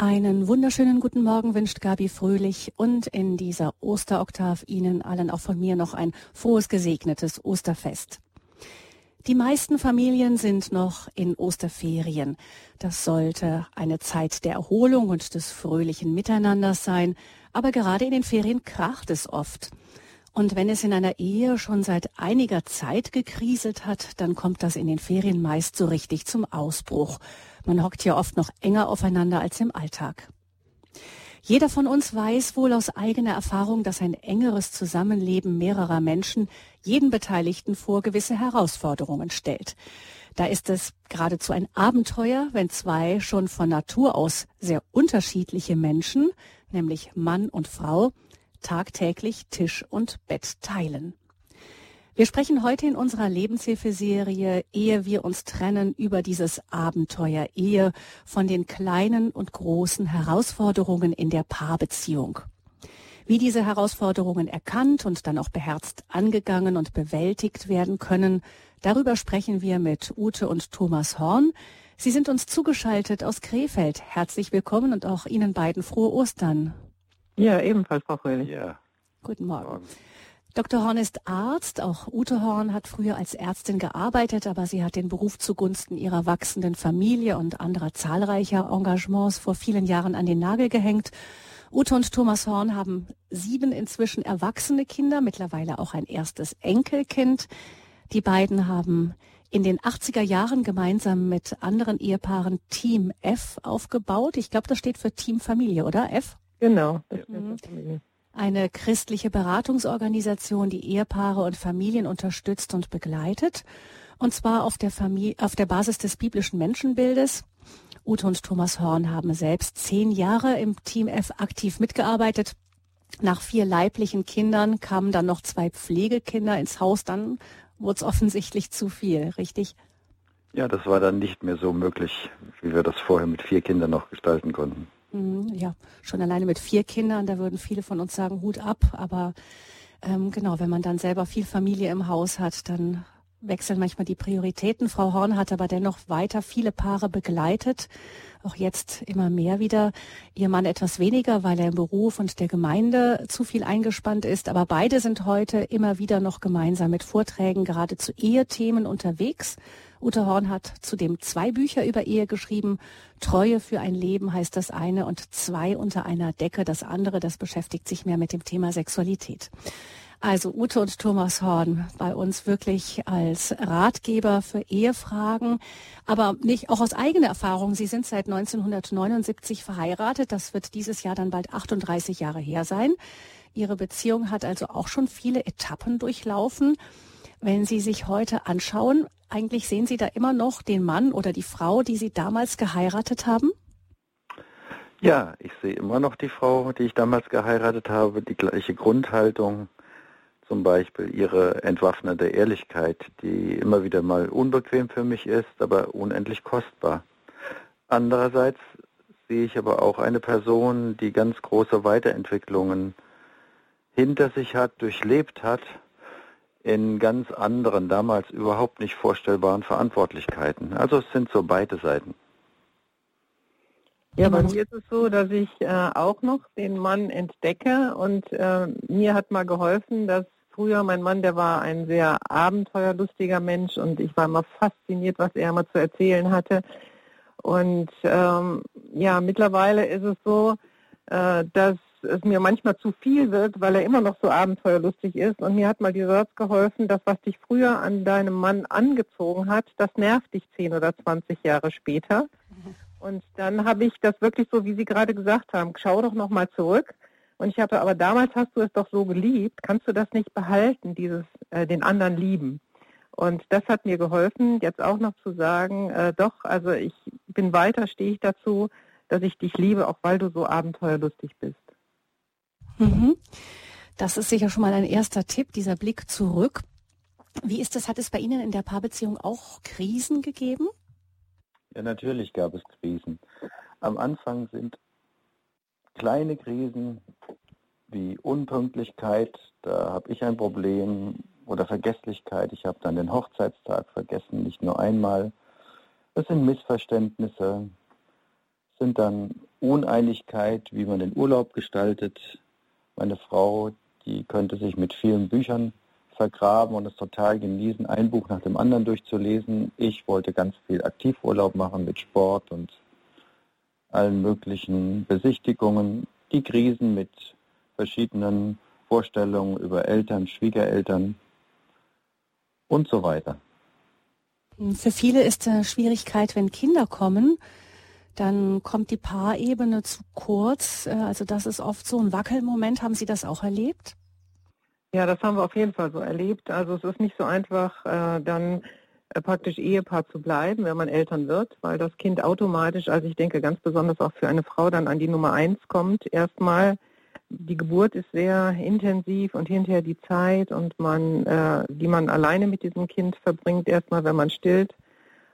Einen wunderschönen guten Morgen wünscht Gabi Fröhlich und in dieser Osteroktav Ihnen allen auch von mir noch ein frohes, gesegnetes Osterfest. Die meisten Familien sind noch in Osterferien. Das sollte eine Zeit der Erholung und des fröhlichen Miteinanders sein, aber gerade in den Ferien kracht es oft. Und wenn es in einer Ehe schon seit einiger Zeit gekriselt hat, dann kommt das in den Ferien meist so richtig zum Ausbruch. Man hockt ja oft noch enger aufeinander als im Alltag. Jeder von uns weiß wohl aus eigener Erfahrung, dass ein engeres Zusammenleben mehrerer Menschen jeden Beteiligten vor gewisse Herausforderungen stellt. Da ist es geradezu ein Abenteuer, wenn zwei schon von Natur aus sehr unterschiedliche Menschen, nämlich Mann und Frau, tagtäglich Tisch und Bett teilen. Wir sprechen heute in unserer Lebenshilfeserie Ehe wir uns trennen über dieses Abenteuer Ehe von den kleinen und großen Herausforderungen in der Paarbeziehung. Wie diese Herausforderungen erkannt und dann auch beherzt angegangen und bewältigt werden können, darüber sprechen wir mit Ute und Thomas Horn. Sie sind uns zugeschaltet aus Krefeld. Herzlich willkommen und auch Ihnen beiden frohe Ostern. Ja, ebenfalls, Frau Fröhlich. Ja. Guten Morgen. Morgen. Dr. Horn ist Arzt. Auch Ute Horn hat früher als Ärztin gearbeitet, aber sie hat den Beruf zugunsten ihrer wachsenden Familie und anderer zahlreicher Engagements vor vielen Jahren an den Nagel gehängt. Ute und Thomas Horn haben sieben inzwischen erwachsene Kinder, mittlerweile auch ein erstes Enkelkind. Die beiden haben in den 80er Jahren gemeinsam mit anderen Ehepaaren Team F aufgebaut. Ich glaube, das steht für Team Familie, oder? F? Genau, das steht mhm. für Familie eine christliche Beratungsorganisation, die Ehepaare und Familien unterstützt und begleitet. Und zwar auf der, Familie, auf der Basis des biblischen Menschenbildes. Ute und Thomas Horn haben selbst zehn Jahre im Team F aktiv mitgearbeitet. Nach vier leiblichen Kindern kamen dann noch zwei Pflegekinder ins Haus. Dann wurde es offensichtlich zu viel, richtig? Ja, das war dann nicht mehr so möglich, wie wir das vorher mit vier Kindern noch gestalten konnten. Mhm, ja, schon alleine mit vier Kindern, da würden viele von uns sagen, Hut ab. Aber ähm, genau, wenn man dann selber viel Familie im Haus hat, dann wechseln manchmal die Prioritäten. Frau Horn hat aber dennoch weiter viele Paare begleitet, auch jetzt immer mehr wieder. Ihr Mann etwas weniger, weil er im Beruf und der Gemeinde zu viel eingespannt ist. Aber beide sind heute immer wieder noch gemeinsam mit Vorträgen gerade zu Ehethemen unterwegs Ute Horn hat zudem zwei Bücher über Ehe geschrieben. Treue für ein Leben heißt das eine und zwei unter einer Decke das andere. Das beschäftigt sich mehr mit dem Thema Sexualität. Also Ute und Thomas Horn bei uns wirklich als Ratgeber für Ehefragen, aber nicht auch aus eigener Erfahrung. Sie sind seit 1979 verheiratet. Das wird dieses Jahr dann bald 38 Jahre her sein. Ihre Beziehung hat also auch schon viele Etappen durchlaufen. Wenn Sie sich heute anschauen, eigentlich sehen Sie da immer noch den Mann oder die Frau, die Sie damals geheiratet haben? Ja, ich sehe immer noch die Frau, die ich damals geheiratet habe, die gleiche Grundhaltung, zum Beispiel ihre entwaffnete Ehrlichkeit, die immer wieder mal unbequem für mich ist, aber unendlich kostbar. Andererseits sehe ich aber auch eine Person, die ganz große Weiterentwicklungen hinter sich hat, durchlebt hat in ganz anderen, damals überhaupt nicht vorstellbaren Verantwortlichkeiten. Also es sind so beide Seiten. Ja, bei mir ist es so, dass ich äh, auch noch den Mann entdecke und äh, mir hat mal geholfen, dass früher mein Mann, der war ein sehr abenteuerlustiger Mensch und ich war immer fasziniert, was er immer zu erzählen hatte. Und ähm, ja, mittlerweile ist es so, äh, dass es mir manchmal zu viel wird, weil er immer noch so abenteuerlustig ist. Und mir hat mal die Satz geholfen, dass was dich früher an deinem Mann angezogen hat, das nervt dich 10 oder 20 Jahre später. Und dann habe ich das wirklich so, wie Sie gerade gesagt haben, schau doch nochmal zurück. Und ich habe, aber damals hast du es doch so geliebt, kannst du das nicht behalten, dieses äh, den anderen lieben? Und das hat mir geholfen, jetzt auch noch zu sagen, äh, doch, also ich bin weiter, stehe ich dazu, dass ich dich liebe, auch weil du so abenteuerlustig bist. Mhm. Das ist sicher schon mal ein erster Tipp, dieser Blick zurück. Wie ist das? Hat es bei Ihnen in der Paarbeziehung auch Krisen gegeben? Ja, natürlich gab es Krisen. Am Anfang sind kleine Krisen wie Unpünktlichkeit, da habe ich ein Problem, oder Vergesslichkeit, ich habe dann den Hochzeitstag vergessen, nicht nur einmal. Es sind Missverständnisse, sind dann Uneinigkeit, wie man den Urlaub gestaltet. Meine Frau, die könnte sich mit vielen Büchern vergraben und es total genießen, ein Buch nach dem anderen durchzulesen. Ich wollte ganz viel Aktivurlaub machen mit Sport und allen möglichen Besichtigungen. Die Krisen mit verschiedenen Vorstellungen über Eltern, Schwiegereltern und so weiter. Für viele ist Schwierigkeit, wenn Kinder kommen, dann kommt die Paarebene zu kurz. Äh, also das ist oft so ein Wackelmoment. Haben Sie das auch erlebt? Ja, das haben wir auf jeden Fall so erlebt. Also es ist nicht so einfach, äh, dann äh, praktisch Ehepaar zu bleiben, wenn man Eltern wird, weil das Kind automatisch, also ich denke ganz besonders auch für eine Frau dann an die Nummer eins kommt. Erstmal die Geburt ist sehr intensiv und hinterher die Zeit und man, die man alleine mit diesem Kind verbringt, erstmal wenn man stillt.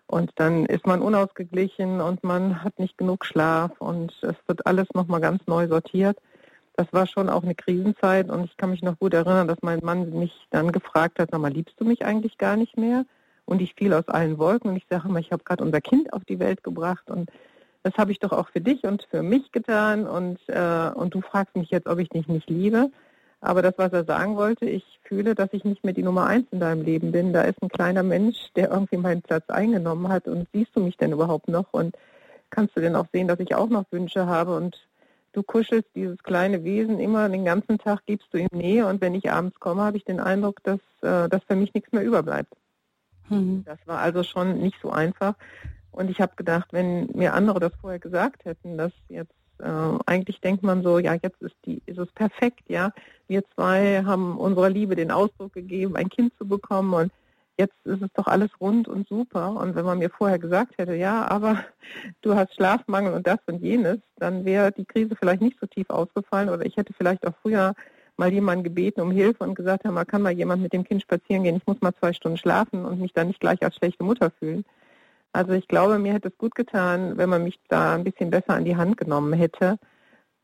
Und dann ist man unausgeglichen und man hat nicht genug Schlaf und es wird alles nochmal ganz neu sortiert. Das war schon auch eine Krisenzeit und ich kann mich noch gut erinnern, dass mein Mann mich dann gefragt hat, sag mal, liebst du mich eigentlich gar nicht mehr? Und ich fiel aus allen Wolken und ich sage immer, ich habe gerade unser Kind auf die Welt gebracht und das habe ich doch auch für dich und für mich getan und, äh, und du fragst mich jetzt, ob ich dich nicht liebe. Aber das, was er sagen wollte, ich fühle, dass ich nicht mehr die Nummer eins in deinem Leben bin. Da ist ein kleiner Mensch, der irgendwie meinen Platz eingenommen hat. Und siehst du mich denn überhaupt noch? Und kannst du denn auch sehen, dass ich auch noch Wünsche habe? Und du kuschelst dieses kleine Wesen immer den ganzen Tag, gibst du ihm Nähe. Und wenn ich abends komme, habe ich den Eindruck, dass, äh, dass für mich nichts mehr überbleibt. Mhm. Das war also schon nicht so einfach. Und ich habe gedacht, wenn mir andere das vorher gesagt hätten, dass jetzt äh, eigentlich denkt man so, ja, jetzt ist die, ist es perfekt, ja. Wir zwei haben unserer Liebe den Ausdruck gegeben, ein Kind zu bekommen und jetzt ist es doch alles rund und super. Und wenn man mir vorher gesagt hätte, ja, aber du hast Schlafmangel und das und jenes, dann wäre die Krise vielleicht nicht so tief ausgefallen oder ich hätte vielleicht auch früher mal jemanden gebeten um Hilfe und gesagt, ja, man kann mal jemand mit dem Kind spazieren gehen, ich muss mal zwei Stunden schlafen und mich dann nicht gleich als schlechte Mutter fühlen. Also ich glaube, mir hätte es gut getan, wenn man mich da ein bisschen besser an die Hand genommen hätte.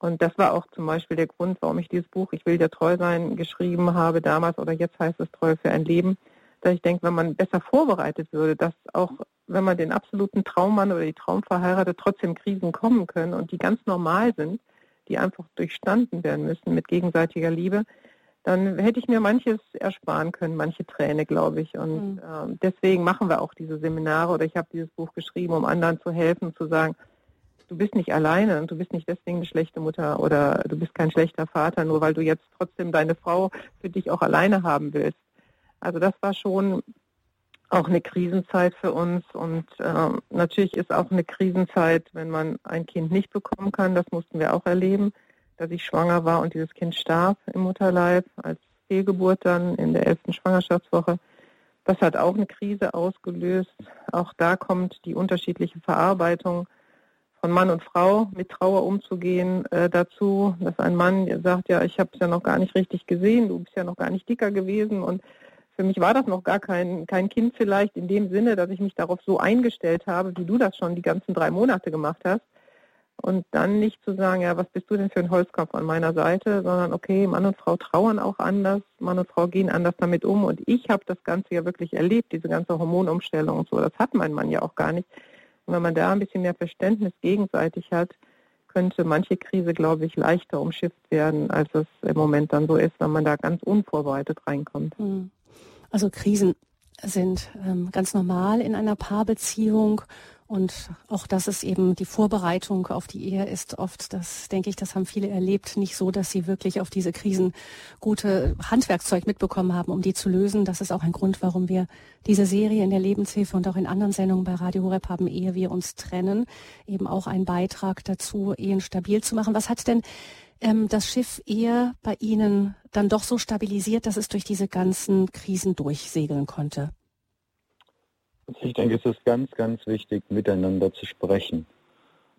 Und das war auch zum Beispiel der Grund, warum ich dieses Buch Ich will dir treu sein geschrieben habe damals oder jetzt heißt es Treu für ein Leben. Da ich denke, wenn man besser vorbereitet würde, dass auch wenn man den absoluten Traummann oder die Traumverheiratet trotzdem Krisen kommen können und die ganz normal sind, die einfach durchstanden werden müssen mit gegenseitiger Liebe, dann hätte ich mir manches ersparen können, manche Träne, glaube ich. Und mhm. äh, deswegen machen wir auch diese Seminare oder ich habe dieses Buch geschrieben, um anderen zu helfen, zu sagen, du bist nicht alleine und du bist nicht deswegen eine schlechte Mutter oder du bist kein schlechter Vater, nur weil du jetzt trotzdem deine Frau für dich auch alleine haben willst. Also das war schon auch eine Krisenzeit für uns und äh, natürlich ist auch eine Krisenzeit, wenn man ein Kind nicht bekommen kann. Das mussten wir auch erleben dass ich schwanger war und dieses Kind starb im Mutterleib als Fehlgeburt dann in der elften Schwangerschaftswoche. Das hat auch eine Krise ausgelöst. Auch da kommt die unterschiedliche Verarbeitung von Mann und Frau mit Trauer umzugehen äh, dazu, dass ein Mann sagt, ja, ich habe es ja noch gar nicht richtig gesehen, du bist ja noch gar nicht dicker gewesen und für mich war das noch gar kein, kein Kind vielleicht in dem Sinne, dass ich mich darauf so eingestellt habe, wie du das schon die ganzen drei Monate gemacht hast. Und dann nicht zu sagen, ja, was bist du denn für ein Holzkopf an meiner Seite, sondern okay, Mann und Frau trauern auch anders, Mann und Frau gehen anders damit um. Und ich habe das Ganze ja wirklich erlebt, diese ganze Hormonumstellung und so. Das hat mein Mann ja auch gar nicht. Und wenn man da ein bisschen mehr Verständnis gegenseitig hat, könnte manche Krise, glaube ich, leichter umschifft werden, als es im Moment dann so ist, wenn man da ganz unvorbereitet reinkommt. Hm. Also Krisen sind ähm, ganz normal in einer Paarbeziehung und auch das ist eben die Vorbereitung auf die Ehe ist oft, das denke ich, das haben viele erlebt, nicht so, dass sie wirklich auf diese Krisen gute Handwerkszeug mitbekommen haben, um die zu lösen. Das ist auch ein Grund, warum wir diese Serie in der Lebenshilfe und auch in anderen Sendungen bei Radio Horeb haben, ehe wir uns trennen, eben auch ein Beitrag dazu, Ehen stabil zu machen. Was hat denn ähm, das Schiff eher bei Ihnen dann doch so stabilisiert, dass es durch diese ganzen Krisen durchsegeln konnte? Ich denke, es ist ganz, ganz wichtig, miteinander zu sprechen.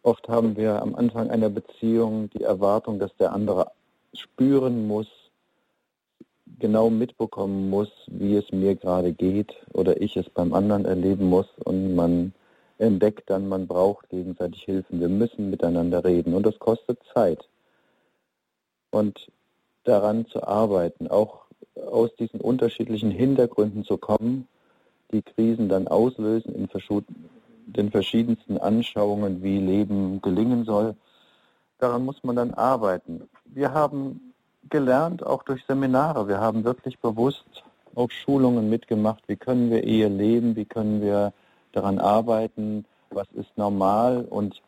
Oft haben wir am Anfang einer Beziehung die Erwartung, dass der andere spüren muss, genau mitbekommen muss, wie es mir gerade geht oder ich es beim anderen erleben muss und man entdeckt dann, man braucht gegenseitig Hilfen. Wir müssen miteinander reden und das kostet Zeit. Und daran zu arbeiten, auch aus diesen unterschiedlichen Hintergründen zu kommen die Krisen dann auslösen in den verschiedensten Anschauungen, wie Leben gelingen soll. Daran muss man dann arbeiten. Wir haben gelernt, auch durch Seminare. Wir haben wirklich bewusst auch Schulungen mitgemacht. Wie können wir Ehe leben? Wie können wir daran arbeiten? Was ist normal? Und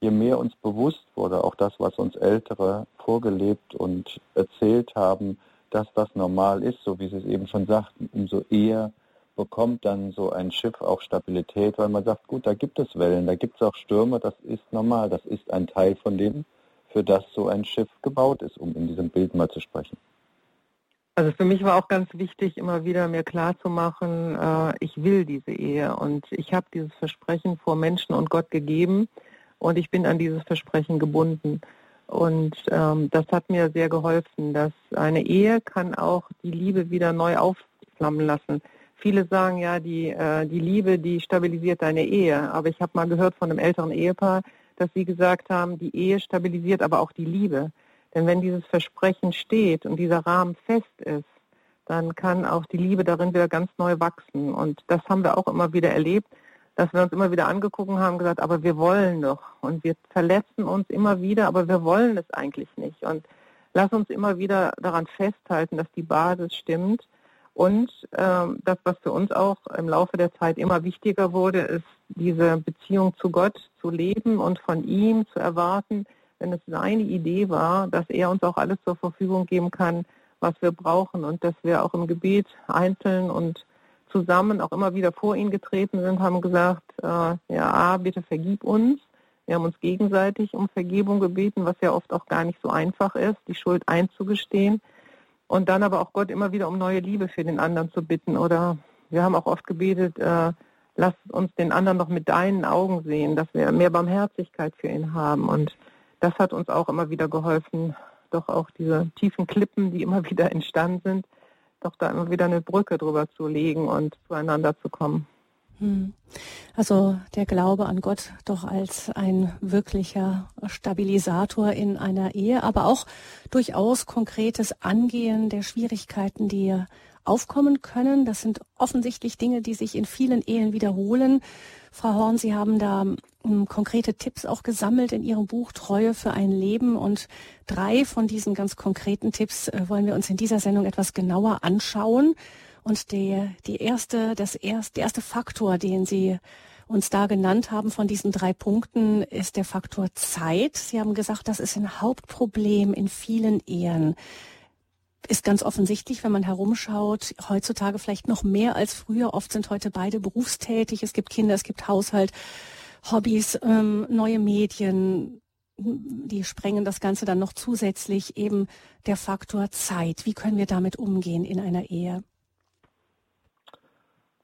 je mehr uns bewusst wurde, auch das, was uns Ältere vorgelebt und erzählt haben, dass das normal ist, so wie Sie es eben schon sagten, umso eher bekommt dann so ein Schiff auch Stabilität, weil man sagt, gut, da gibt es Wellen, da gibt es auch Stürme, das ist normal, das ist ein Teil von dem, für das so ein Schiff gebaut ist, um in diesem Bild mal zu sprechen. Also für mich war auch ganz wichtig, immer wieder mir klarzumachen, äh, ich will diese Ehe und ich habe dieses Versprechen vor Menschen und Gott gegeben und ich bin an dieses Versprechen gebunden. Und ähm, das hat mir sehr geholfen, dass eine Ehe kann auch die Liebe wieder neu aufflammen lassen. Viele sagen ja, die, äh, die Liebe, die stabilisiert deine Ehe. Aber ich habe mal gehört von einem älteren Ehepaar, dass sie gesagt haben, die Ehe stabilisiert aber auch die Liebe. Denn wenn dieses Versprechen steht und dieser Rahmen fest ist, dann kann auch die Liebe darin wieder ganz neu wachsen. Und das haben wir auch immer wieder erlebt, dass wir uns immer wieder angeguckt haben, gesagt, aber wir wollen doch. Und wir verletzen uns immer wieder, aber wir wollen es eigentlich nicht. Und lass uns immer wieder daran festhalten, dass die Basis stimmt. Und ähm, das, was für uns auch im Laufe der Zeit immer wichtiger wurde, ist diese Beziehung zu Gott zu leben und von ihm zu erwarten, wenn es seine Idee war, dass er uns auch alles zur Verfügung geben kann, was wir brauchen und dass wir auch im Gebet einzeln und zusammen auch immer wieder vor ihn getreten sind, haben gesagt, äh, ja, bitte vergib uns. Wir haben uns gegenseitig um Vergebung gebeten, was ja oft auch gar nicht so einfach ist, die Schuld einzugestehen. Und dann aber auch Gott immer wieder um neue Liebe für den anderen zu bitten. Oder wir haben auch oft gebetet, äh, lass uns den anderen doch mit deinen Augen sehen, dass wir mehr Barmherzigkeit für ihn haben. Und das hat uns auch immer wieder geholfen, doch auch diese tiefen Klippen, die immer wieder entstanden sind, doch da immer wieder eine Brücke drüber zu legen und zueinander zu kommen. Hm. Also der Glaube an Gott doch als ein wirklicher Stabilisator in einer Ehe, aber auch durchaus konkretes Angehen der Schwierigkeiten, die aufkommen können. Das sind offensichtlich Dinge, die sich in vielen Ehen wiederholen. Frau Horn, Sie haben da ähm, konkrete Tipps auch gesammelt in Ihrem Buch Treue für ein Leben und drei von diesen ganz konkreten Tipps äh, wollen wir uns in dieser Sendung etwas genauer anschauen. Und der, die erste, das erste, der erste Faktor, den Sie uns da genannt haben von diesen drei Punkten, ist der Faktor Zeit. Sie haben gesagt, das ist ein Hauptproblem in vielen Ehen ist ganz offensichtlich, wenn man herumschaut, heutzutage vielleicht noch mehr als früher. Oft sind heute beide berufstätig. Es gibt Kinder, es gibt Haushalt, Hobbys, ähm, neue Medien. Die sprengen das Ganze dann noch zusätzlich eben der Faktor Zeit. Wie können wir damit umgehen in einer Ehe?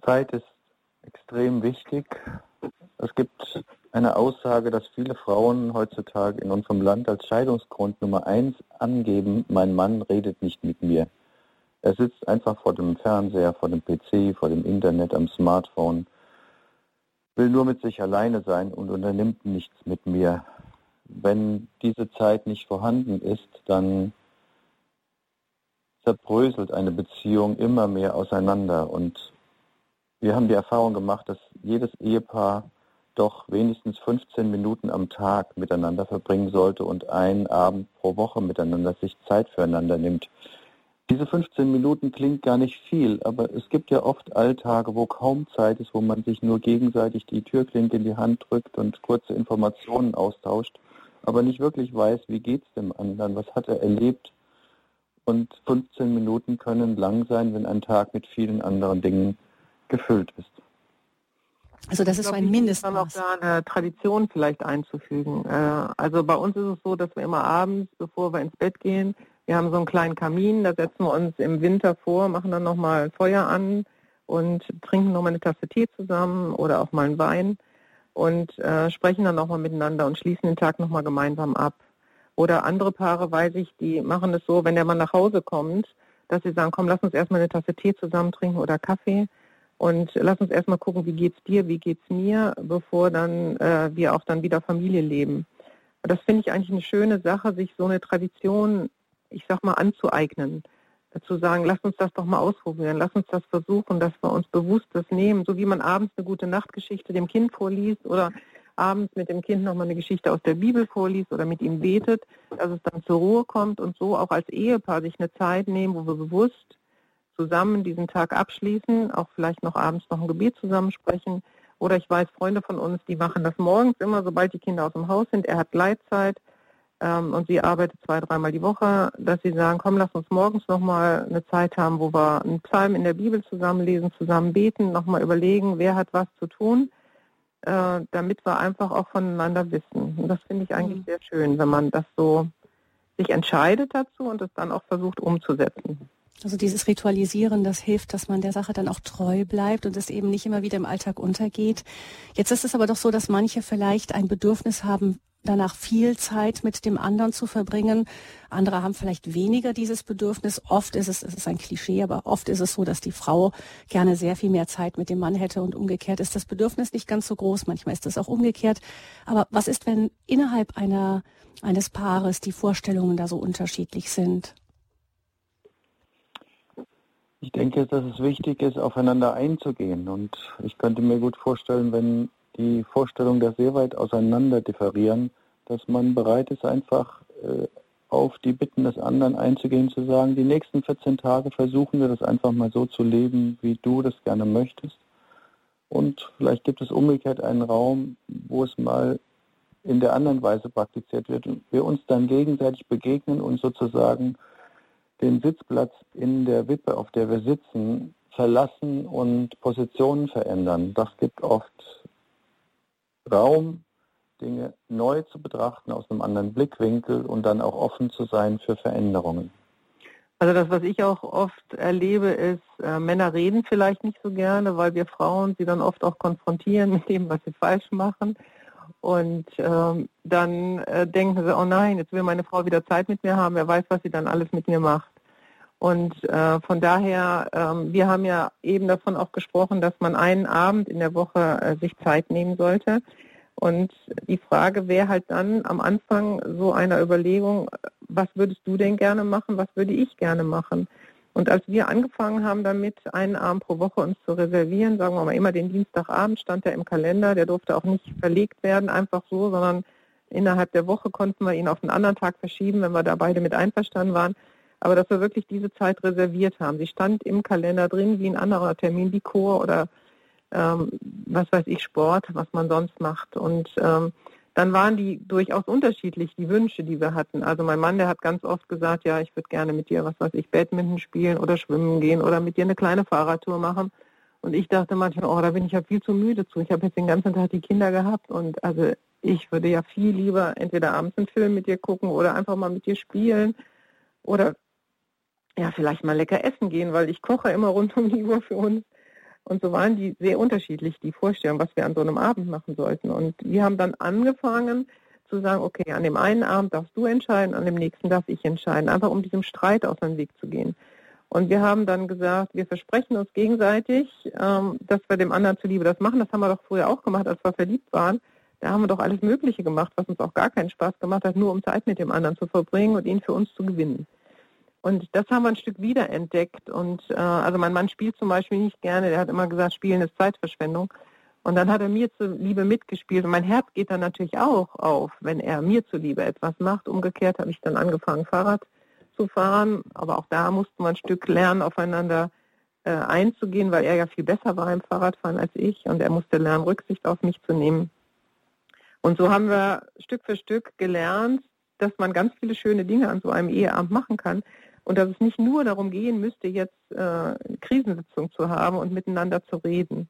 Zeit ist extrem wichtig. Es gibt eine Aussage, dass viele Frauen heutzutage in unserem Land als Scheidungsgrund Nummer eins angeben, mein Mann redet nicht mit mir. Er sitzt einfach vor dem Fernseher, vor dem PC, vor dem Internet, am Smartphone, will nur mit sich alleine sein und unternimmt nichts mit mir. Wenn diese Zeit nicht vorhanden ist, dann zerbröselt eine Beziehung immer mehr auseinander. Und wir haben die Erfahrung gemacht, dass jedes Ehepaar doch wenigstens 15 Minuten am Tag miteinander verbringen sollte und einen Abend pro Woche miteinander sich Zeit füreinander nimmt. Diese 15 Minuten klingt gar nicht viel, aber es gibt ja oft Alltage, wo kaum Zeit ist, wo man sich nur gegenseitig die Türklinke in die Hand drückt und kurze Informationen austauscht, aber nicht wirklich weiß, wie geht es dem anderen, was hat er erlebt. Und 15 Minuten können lang sein, wenn ein Tag mit vielen anderen Dingen gefüllt ist. Also das ist so ein Mindestmaß. Dann auch da eine Tradition vielleicht einzufügen. Äh, also bei uns ist es so, dass wir immer abends, bevor wir ins Bett gehen, wir haben so einen kleinen Kamin, da setzen wir uns im Winter vor, machen dann nochmal Feuer an und trinken nochmal eine Tasse Tee zusammen oder auch mal einen Wein und äh, sprechen dann nochmal miteinander und schließen den Tag nochmal gemeinsam ab. Oder andere Paare, weiß ich, die machen es so, wenn der Mann nach Hause kommt, dass sie sagen, komm, lass uns erstmal eine Tasse Tee zusammen trinken oder Kaffee und lass uns erstmal gucken, wie geht's dir, wie geht's mir, bevor dann äh, wir auch dann wieder Familie leben. Das finde ich eigentlich eine schöne Sache, sich so eine Tradition, ich sag mal, anzueignen. zu sagen, lass uns das doch mal ausprobieren, lass uns das versuchen, dass wir uns bewusst das nehmen, so wie man abends eine gute Nachtgeschichte dem Kind vorliest oder abends mit dem Kind nochmal eine Geschichte aus der Bibel vorliest oder mit ihm betet, dass es dann zur Ruhe kommt und so auch als Ehepaar sich eine Zeit nehmen, wo wir bewusst zusammen diesen Tag abschließen, auch vielleicht noch abends noch ein Gebet zusammensprechen. Oder ich weiß, Freunde von uns, die machen das morgens immer, sobald die Kinder aus dem Haus sind. Er hat Gleitzeit ähm, und sie arbeitet zwei, dreimal die Woche, dass sie sagen, komm, lass uns morgens nochmal eine Zeit haben, wo wir einen Psalm in der Bibel zusammenlesen, zusammen beten, nochmal überlegen, wer hat was zu tun, äh, damit wir einfach auch voneinander wissen. Und das finde ich eigentlich mhm. sehr schön, wenn man das so sich entscheidet dazu und es dann auch versucht umzusetzen. Also dieses Ritualisieren, das hilft, dass man der Sache dann auch treu bleibt und es eben nicht immer wieder im Alltag untergeht. Jetzt ist es aber doch so, dass manche vielleicht ein Bedürfnis haben, danach viel Zeit mit dem anderen zu verbringen. Andere haben vielleicht weniger dieses Bedürfnis. Oft ist es, es ist ein Klischee, aber oft ist es so, dass die Frau gerne sehr viel mehr Zeit mit dem Mann hätte und umgekehrt ist das Bedürfnis nicht ganz so groß. Manchmal ist es auch umgekehrt. Aber was ist, wenn innerhalb einer, eines Paares die Vorstellungen da so unterschiedlich sind? Ich denke, dass es wichtig ist, aufeinander einzugehen. Und ich könnte mir gut vorstellen, wenn die Vorstellungen da sehr weit auseinander differieren, dass man bereit ist, einfach äh, auf die Bitten des anderen einzugehen, zu sagen, die nächsten 14 Tage versuchen wir das einfach mal so zu leben, wie du das gerne möchtest. Und vielleicht gibt es umgekehrt einen Raum, wo es mal in der anderen Weise praktiziert wird und wir uns dann gegenseitig begegnen und sozusagen den Sitzplatz in der Wippe, auf der wir sitzen, verlassen und Positionen verändern. Das gibt oft Raum, Dinge neu zu betrachten aus einem anderen Blickwinkel und dann auch offen zu sein für Veränderungen. Also das, was ich auch oft erlebe, ist, äh, Männer reden vielleicht nicht so gerne, weil wir Frauen sie dann oft auch konfrontieren mit dem, was sie falsch machen. Und ähm, dann äh, denken sie, oh nein, jetzt will meine Frau wieder Zeit mit mir haben, wer weiß, was sie dann alles mit mir macht. Und äh, von daher, ähm, wir haben ja eben davon auch gesprochen, dass man einen Abend in der Woche äh, sich Zeit nehmen sollte. Und die Frage wäre halt dann am Anfang so einer Überlegung, was würdest du denn gerne machen, was würde ich gerne machen? Und als wir angefangen haben damit, einen Abend pro Woche uns zu reservieren, sagen wir mal immer den Dienstagabend stand er im Kalender, der durfte auch nicht verlegt werden, einfach so, sondern innerhalb der Woche konnten wir ihn auf einen anderen Tag verschieben, wenn wir da beide mit einverstanden waren aber dass wir wirklich diese Zeit reserviert haben. Sie stand im Kalender drin wie ein anderer Termin, wie Chor oder ähm, was weiß ich, Sport, was man sonst macht. Und ähm, dann waren die durchaus unterschiedlich, die Wünsche, die wir hatten. Also mein Mann, der hat ganz oft gesagt, ja, ich würde gerne mit dir, was weiß ich, Badminton spielen oder schwimmen gehen oder mit dir eine kleine Fahrradtour machen. Und ich dachte manchmal, oh, da bin ich ja viel zu müde zu. Ich habe jetzt den ganzen Tag die Kinder gehabt und also ich würde ja viel lieber entweder abends einen Film mit dir gucken oder einfach mal mit dir spielen oder ja, vielleicht mal lecker essen gehen, weil ich koche immer rund um die Uhr für uns. Und so waren die sehr unterschiedlich, die Vorstellungen, was wir an so einem Abend machen sollten. Und wir haben dann angefangen zu sagen, okay, an dem einen Abend darfst du entscheiden, an dem nächsten darf ich entscheiden, einfach um diesem Streit aus dem Weg zu gehen. Und wir haben dann gesagt, wir versprechen uns gegenseitig, ähm, dass wir dem anderen zuliebe das machen. Das haben wir doch früher auch gemacht, als wir verliebt waren. Da haben wir doch alles Mögliche gemacht, was uns auch gar keinen Spaß gemacht hat, nur um Zeit mit dem anderen zu verbringen und ihn für uns zu gewinnen. Und das haben wir ein Stück wiederentdeckt. Und äh, also mein Mann spielt zum Beispiel nicht gerne. Der hat immer gesagt, Spielen ist Zeitverschwendung. Und dann hat er mir zuliebe mitgespielt. Und mein Herz geht dann natürlich auch auf, wenn er mir zuliebe etwas macht. Umgekehrt habe ich dann angefangen, Fahrrad zu fahren. Aber auch da mussten wir ein Stück lernen, aufeinander äh, einzugehen, weil er ja viel besser war im Fahrradfahren als ich. Und er musste lernen, Rücksicht auf mich zu nehmen. Und so haben wir Stück für Stück gelernt, dass man ganz viele schöne Dinge an so einem Eheabend machen kann, und dass es nicht nur darum gehen müsste, jetzt äh, Krisensitzung zu haben und miteinander zu reden.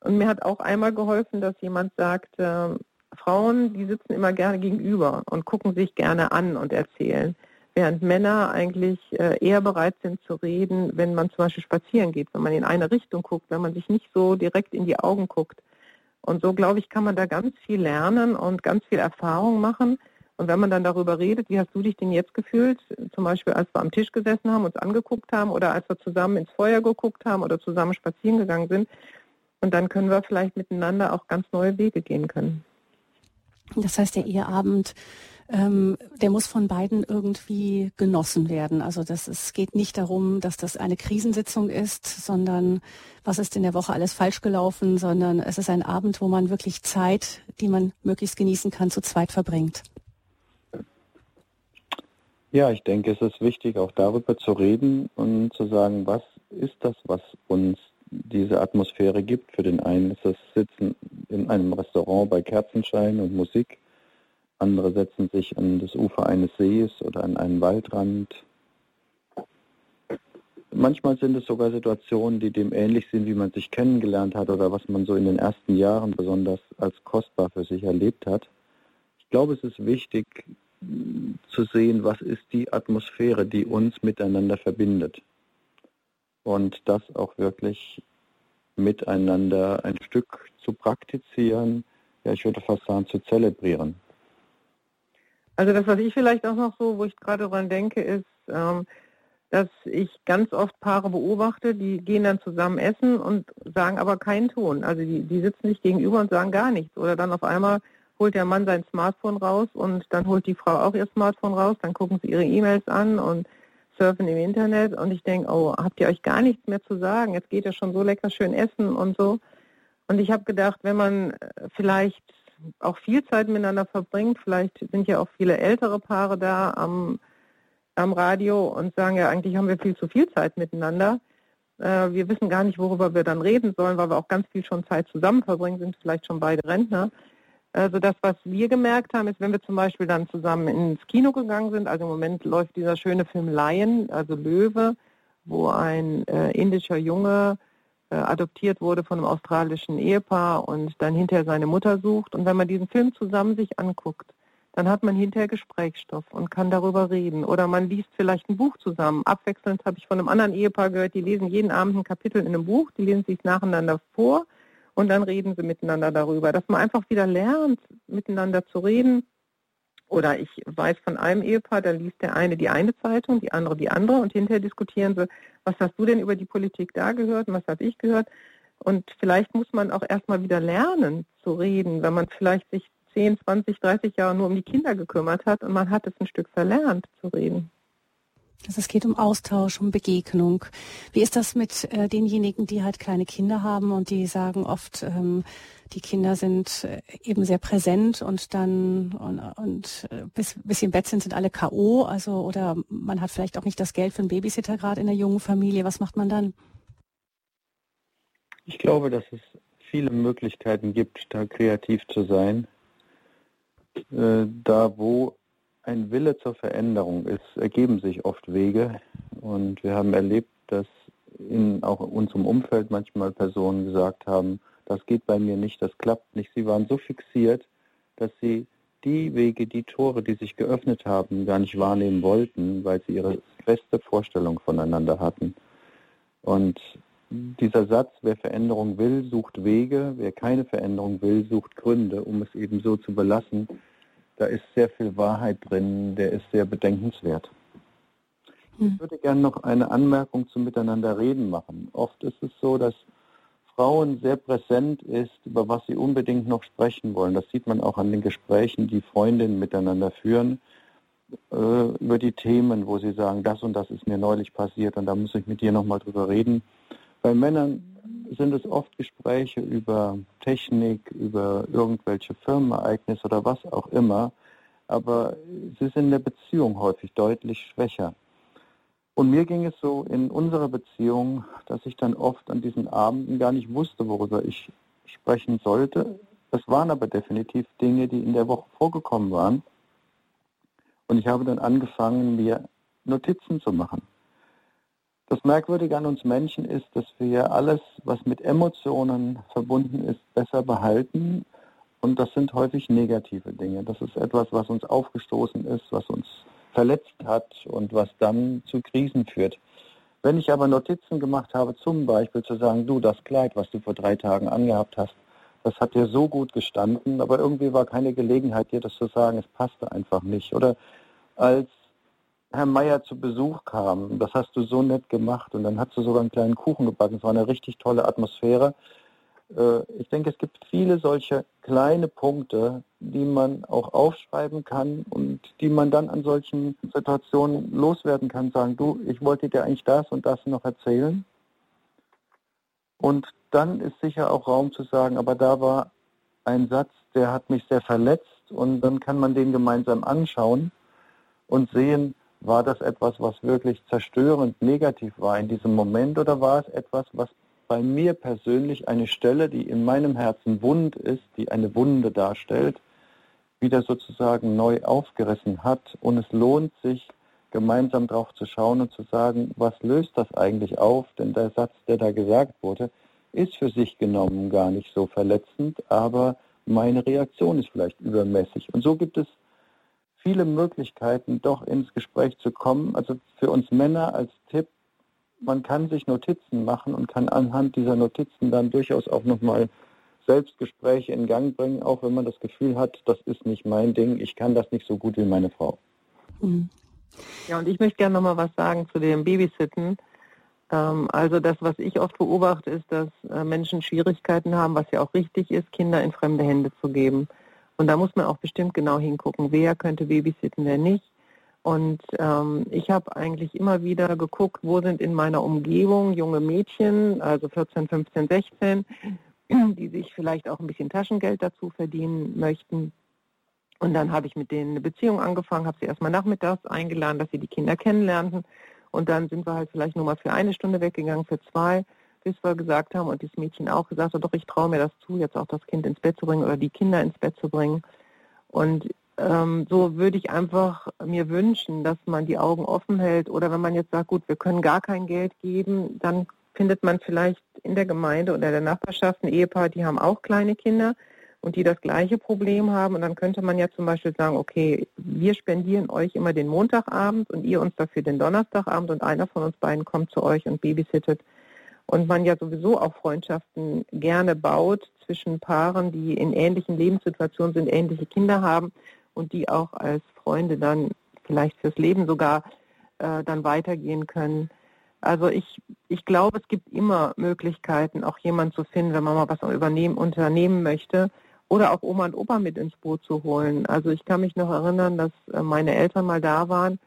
Und mir hat auch einmal geholfen, dass jemand sagt, äh, Frauen, die sitzen immer gerne gegenüber und gucken sich gerne an und erzählen, während Männer eigentlich äh, eher bereit sind zu reden, wenn man zum Beispiel spazieren geht, wenn man in eine Richtung guckt, wenn man sich nicht so direkt in die Augen guckt. Und so, glaube ich, kann man da ganz viel lernen und ganz viel Erfahrung machen, und wenn man dann darüber redet, wie hast du dich denn jetzt gefühlt, zum Beispiel als wir am Tisch gesessen haben, uns angeguckt haben oder als wir zusammen ins Feuer geguckt haben oder zusammen spazieren gegangen sind, und dann können wir vielleicht miteinander auch ganz neue Wege gehen können. Das heißt, der Eheabend ähm, der muss von beiden irgendwie genossen werden. Also das, es geht nicht darum, dass das eine Krisensitzung ist, sondern was ist in der Woche alles falsch gelaufen, sondern es ist ein Abend, wo man wirklich Zeit, die man möglichst genießen kann, zu zweit verbringt. Ja, ich denke, es ist wichtig, auch darüber zu reden und zu sagen, was ist das, was uns diese Atmosphäre gibt. Für den einen ist das Sitzen in einem Restaurant bei Kerzenschein und Musik. Andere setzen sich an das Ufer eines Sees oder an einen Waldrand. Manchmal sind es sogar Situationen, die dem ähnlich sind, wie man sich kennengelernt hat oder was man so in den ersten Jahren besonders als kostbar für sich erlebt hat. Ich glaube, es ist wichtig, zu sehen, was ist die Atmosphäre, die uns miteinander verbindet. Und das auch wirklich miteinander ein Stück zu praktizieren, ja, ich würde fast sagen, zu zelebrieren. Also das, was ich vielleicht auch noch so, wo ich gerade dran denke, ist, ähm, dass ich ganz oft Paare beobachte, die gehen dann zusammen essen und sagen aber keinen Ton. Also die, die sitzen nicht gegenüber und sagen gar nichts. Oder dann auf einmal holt der Mann sein Smartphone raus und dann holt die Frau auch ihr Smartphone raus, dann gucken sie ihre E-Mails an und surfen im Internet und ich denke, oh, habt ihr euch gar nichts mehr zu sagen? Jetzt geht ja schon so lecker schön essen und so. Und ich habe gedacht, wenn man äh, vielleicht auch viel Zeit miteinander verbringt, vielleicht sind ja auch viele ältere Paare da am, am Radio und sagen ja, eigentlich haben wir viel zu viel Zeit miteinander. Äh, wir wissen gar nicht, worüber wir dann reden sollen, weil wir auch ganz viel schon Zeit zusammen verbringen, sind vielleicht schon beide Rentner. Also das, was wir gemerkt haben, ist, wenn wir zum Beispiel dann zusammen ins Kino gegangen sind, also im Moment läuft dieser schöne Film Lion, also Löwe, wo ein äh, indischer Junge äh, adoptiert wurde von einem australischen Ehepaar und dann hinterher seine Mutter sucht. Und wenn man diesen Film zusammen sich anguckt, dann hat man hinterher Gesprächsstoff und kann darüber reden. Oder man liest vielleicht ein Buch zusammen. Abwechselnd habe ich von einem anderen Ehepaar gehört, die lesen jeden Abend ein Kapitel in einem Buch, die lesen sich nacheinander vor und dann reden sie miteinander darüber, dass man einfach wieder lernt, miteinander zu reden. Oder ich weiß von einem Ehepaar, da liest der eine die eine Zeitung, die andere die andere und hinterher diskutieren sie, was hast du denn über die Politik da gehört und was habe ich gehört. Und vielleicht muss man auch erstmal wieder lernen zu reden, wenn man vielleicht sich 10, 20, 30 Jahre nur um die Kinder gekümmert hat und man hat es ein Stück verlernt zu reden. Also es geht um Austausch, um Begegnung. Wie ist das mit äh, denjenigen, die halt kleine Kinder haben und die sagen oft, ähm, die Kinder sind äh, eben sehr präsent und dann und, und äh, bis, bis sie im Bett sind, sind alle K.O. Also oder man hat vielleicht auch nicht das Geld für einen Babysitter gerade in der jungen Familie. Was macht man dann? Ich glaube, dass es viele Möglichkeiten gibt, da kreativ zu sein. Äh, da wo ein Wille zur Veränderung ist, ergeben sich oft Wege. Und wir haben erlebt, dass in auch in unserem Umfeld manchmal Personen gesagt haben, das geht bei mir nicht, das klappt nicht. Sie waren so fixiert, dass sie die Wege, die Tore, die sich geöffnet haben, gar nicht wahrnehmen wollten, weil sie ihre feste Vorstellung voneinander hatten. Und dieser Satz, wer Veränderung will, sucht Wege, wer keine Veränderung will, sucht Gründe, um es eben so zu belassen, da ist sehr viel Wahrheit drin, der ist sehr bedenkenswert. Hm. Ich würde gerne noch eine Anmerkung zum Miteinander reden machen. Oft ist es so, dass Frauen sehr präsent ist, über was sie unbedingt noch sprechen wollen. Das sieht man auch an den Gesprächen, die Freundinnen miteinander führen, äh, über die Themen, wo sie sagen, das und das ist mir neulich passiert und da muss ich mit dir nochmal drüber reden. Bei Männern sind es oft Gespräche über Technik, über irgendwelche Firmenereignisse oder was auch immer, aber sie sind in der Beziehung häufig deutlich schwächer. Und mir ging es so in unserer Beziehung, dass ich dann oft an diesen Abenden gar nicht wusste, worüber ich sprechen sollte. Es waren aber definitiv Dinge, die in der Woche vorgekommen waren. Und ich habe dann angefangen, mir Notizen zu machen. Das Merkwürdige an uns Menschen ist, dass wir alles, was mit Emotionen verbunden ist, besser behalten. Und das sind häufig negative Dinge. Das ist etwas, was uns aufgestoßen ist, was uns verletzt hat und was dann zu Krisen führt. Wenn ich aber Notizen gemacht habe, zum Beispiel zu sagen, du, das Kleid, was du vor drei Tagen angehabt hast, das hat dir so gut gestanden, aber irgendwie war keine Gelegenheit, dir das zu sagen, es passte einfach nicht. Oder als Herr Meier zu Besuch kam. Das hast du so nett gemacht und dann hast du sogar einen kleinen Kuchen gebacken. Es war eine richtig tolle Atmosphäre. äh, ich denke, es gibt viele solche kleine Punkte, die man auch aufschreiben kann und die man dann an solchen Situationen loswerden kann, sagen, du, ich wollte dir eigentlich das und das noch erzählen. Und dann ist sicher auch Raum zu sagen, aber da war ein Satz, der hat mich sehr verletzt und dann kann man den gemeinsam anschauen und sehen, war das etwas, was wirklich zerstörend negativ war in diesem Moment oder war es etwas, was bei mir persönlich eine Stelle, die in meinem Herzen wund ist, die eine Wunde darstellt, wieder sozusagen neu aufgerissen hat. Und es lohnt sich, gemeinsam drauf zu schauen und zu sagen, was löst das eigentlich auf? Denn der Satz, der da gesagt wurde, ist für sich genommen gar nicht so verletzend, aber meine Reaktion ist vielleicht übermäßig. Und so gibt es viele Möglichkeiten, doch ins Gespräch zu kommen. Also für uns Männer als Tipp, man kann sich Notizen machen und kann anhand dieser Notizen dann durchaus auch nochmal Selbstgespräche in Gang bringen, auch wenn man das Gefühl hat, das ist nicht mein Ding, ich kann das nicht so gut wie meine Frau. Mhm. Ja, und ich möchte gerne nochmal was sagen zu dem Babysitten. Ähm, also das, was ich oft beobachte, ist, dass äh, Menschen Schwierigkeiten haben, was ja auch richtig ist, Kinder in fremde Hände zu geben. Und da muss man auch bestimmt genau hingucken, wer könnte babysitten, wer nicht. Und ähm, ich habe eigentlich immer wieder geguckt, wo sind in meiner Umgebung junge Mädchen, also 14, 15, 16, die sich vielleicht auch ein bisschen Taschengeld dazu verdienen möchten. Und dann habe ich mit denen eine Beziehung angefangen, habe sie erstmal nachmittags eingeladen, dass sie die Kinder kennenlernten. Und dann sind wir halt vielleicht nur mal für eine Stunde weggegangen, für zwei, bis wir gesagt haben und das Mädchen auch gesagt hat, doch ich traue mir das zu, jetzt auch das Kind ins Bett zu bringen oder die Kinder ins Bett zu bringen. Und ähm, so würde ich einfach mir wünschen, dass man die Augen offen hält. Oder wenn man jetzt sagt, gut, wir können gar kein Geld geben, dann findet man vielleicht in der Gemeinde oder der Nachbarschaft ein Ehepaar, die haben auch kleine Kinder und die das gleiche Problem haben. Und dann könnte man ja zum Beispiel sagen, okay, wir spendieren euch immer den Montagabend und ihr uns dafür den Donnerstagabend und einer von uns beiden kommt zu euch und babysittet. Und man ja sowieso auch Freundschaften gerne baut zwischen Paaren, die in ähnlichen Lebenssituationen sind, ähnliche Kinder haben und die auch als Freunde dann vielleicht fürs Leben sogar äh, dann weitergehen können. Also ich, ich glaube, es gibt immer Möglichkeiten, auch jemanden zu finden, wenn man mal was übernehmen, unternehmen möchte oder auch Oma und Opa mit ins Boot zu holen. Also ich kann mich noch erinnern, dass äh, meine Eltern mal da waren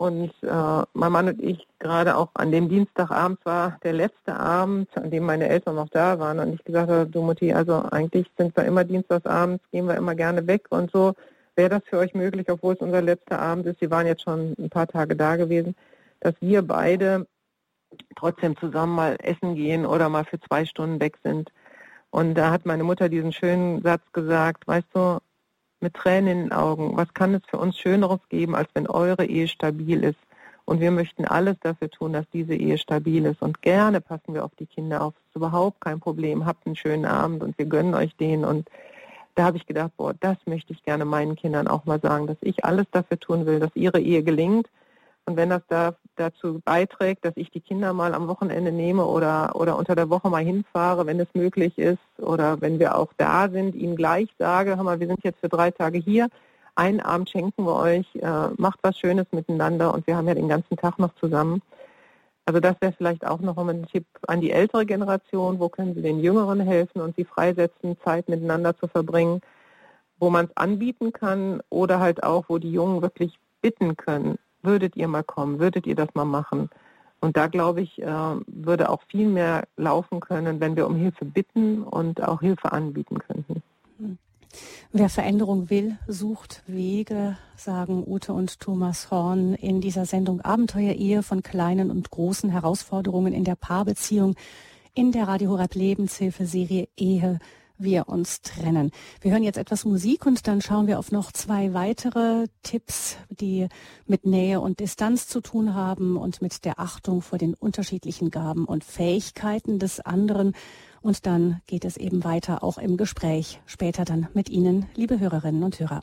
und äh, mein Mann und ich gerade auch an dem Dienstagabend war der letzte Abend, an dem meine Eltern noch da waren und ich gesagt habe, du Mutti, also eigentlich sind wir immer Dienstagsabends, gehen wir immer gerne weg und so wäre das für euch möglich, obwohl es unser letzter Abend ist, Sie waren jetzt schon ein paar Tage da gewesen, dass wir beide trotzdem zusammen mal essen gehen oder mal für zwei Stunden weg sind. Und da hat meine Mutter diesen schönen Satz gesagt, weißt du, mit Tränen in den Augen, was kann es für uns Schöneres geben, als wenn eure Ehe stabil ist? Und wir möchten alles dafür tun, dass diese Ehe stabil ist. Und gerne passen wir auf die Kinder auf. Das ist überhaupt kein Problem. Habt einen schönen Abend und wir gönnen euch den. Und da habe ich gedacht, boah, das möchte ich gerne meinen Kindern auch mal sagen, dass ich alles dafür tun will, dass ihre Ehe gelingt. Und wenn das da, dazu beiträgt, dass ich die Kinder mal am Wochenende nehme oder, oder unter der Woche mal hinfahre, wenn es möglich ist, oder wenn wir auch da sind, ihnen gleich sage, hör mal, wir sind jetzt für drei Tage hier, einen Abend schenken wir euch, äh, macht was Schönes miteinander und wir haben ja den ganzen Tag noch zusammen. Also das wäre vielleicht auch noch ein Tipp an die ältere Generation. Wo können Sie den Jüngeren helfen und sie freisetzen, Zeit miteinander zu verbringen, wo man es anbieten kann oder halt auch, wo die Jungen wirklich bitten können, würdet ihr mal kommen, würdet ihr das mal machen. Und da glaube ich, äh, würde auch viel mehr laufen können, wenn wir um Hilfe bitten und auch Hilfe anbieten könnten. Hm. Wer Veränderung will, sucht Wege, sagen Ute und Thomas Horn in dieser Sendung Abenteuer-Ehe von kleinen und großen Herausforderungen in der Paarbeziehung in der Radio Horeb Lebenshilfe Serie Ehe wir uns trennen. Wir hören jetzt etwas Musik und dann schauen wir auf noch zwei weitere Tipps, die mit Nähe und Distanz zu tun haben und mit der Achtung vor den unterschiedlichen Gaben und Fähigkeiten des anderen. Und dann geht es eben weiter, auch im Gespräch, später dann mit Ihnen, liebe Hörerinnen und Hörer.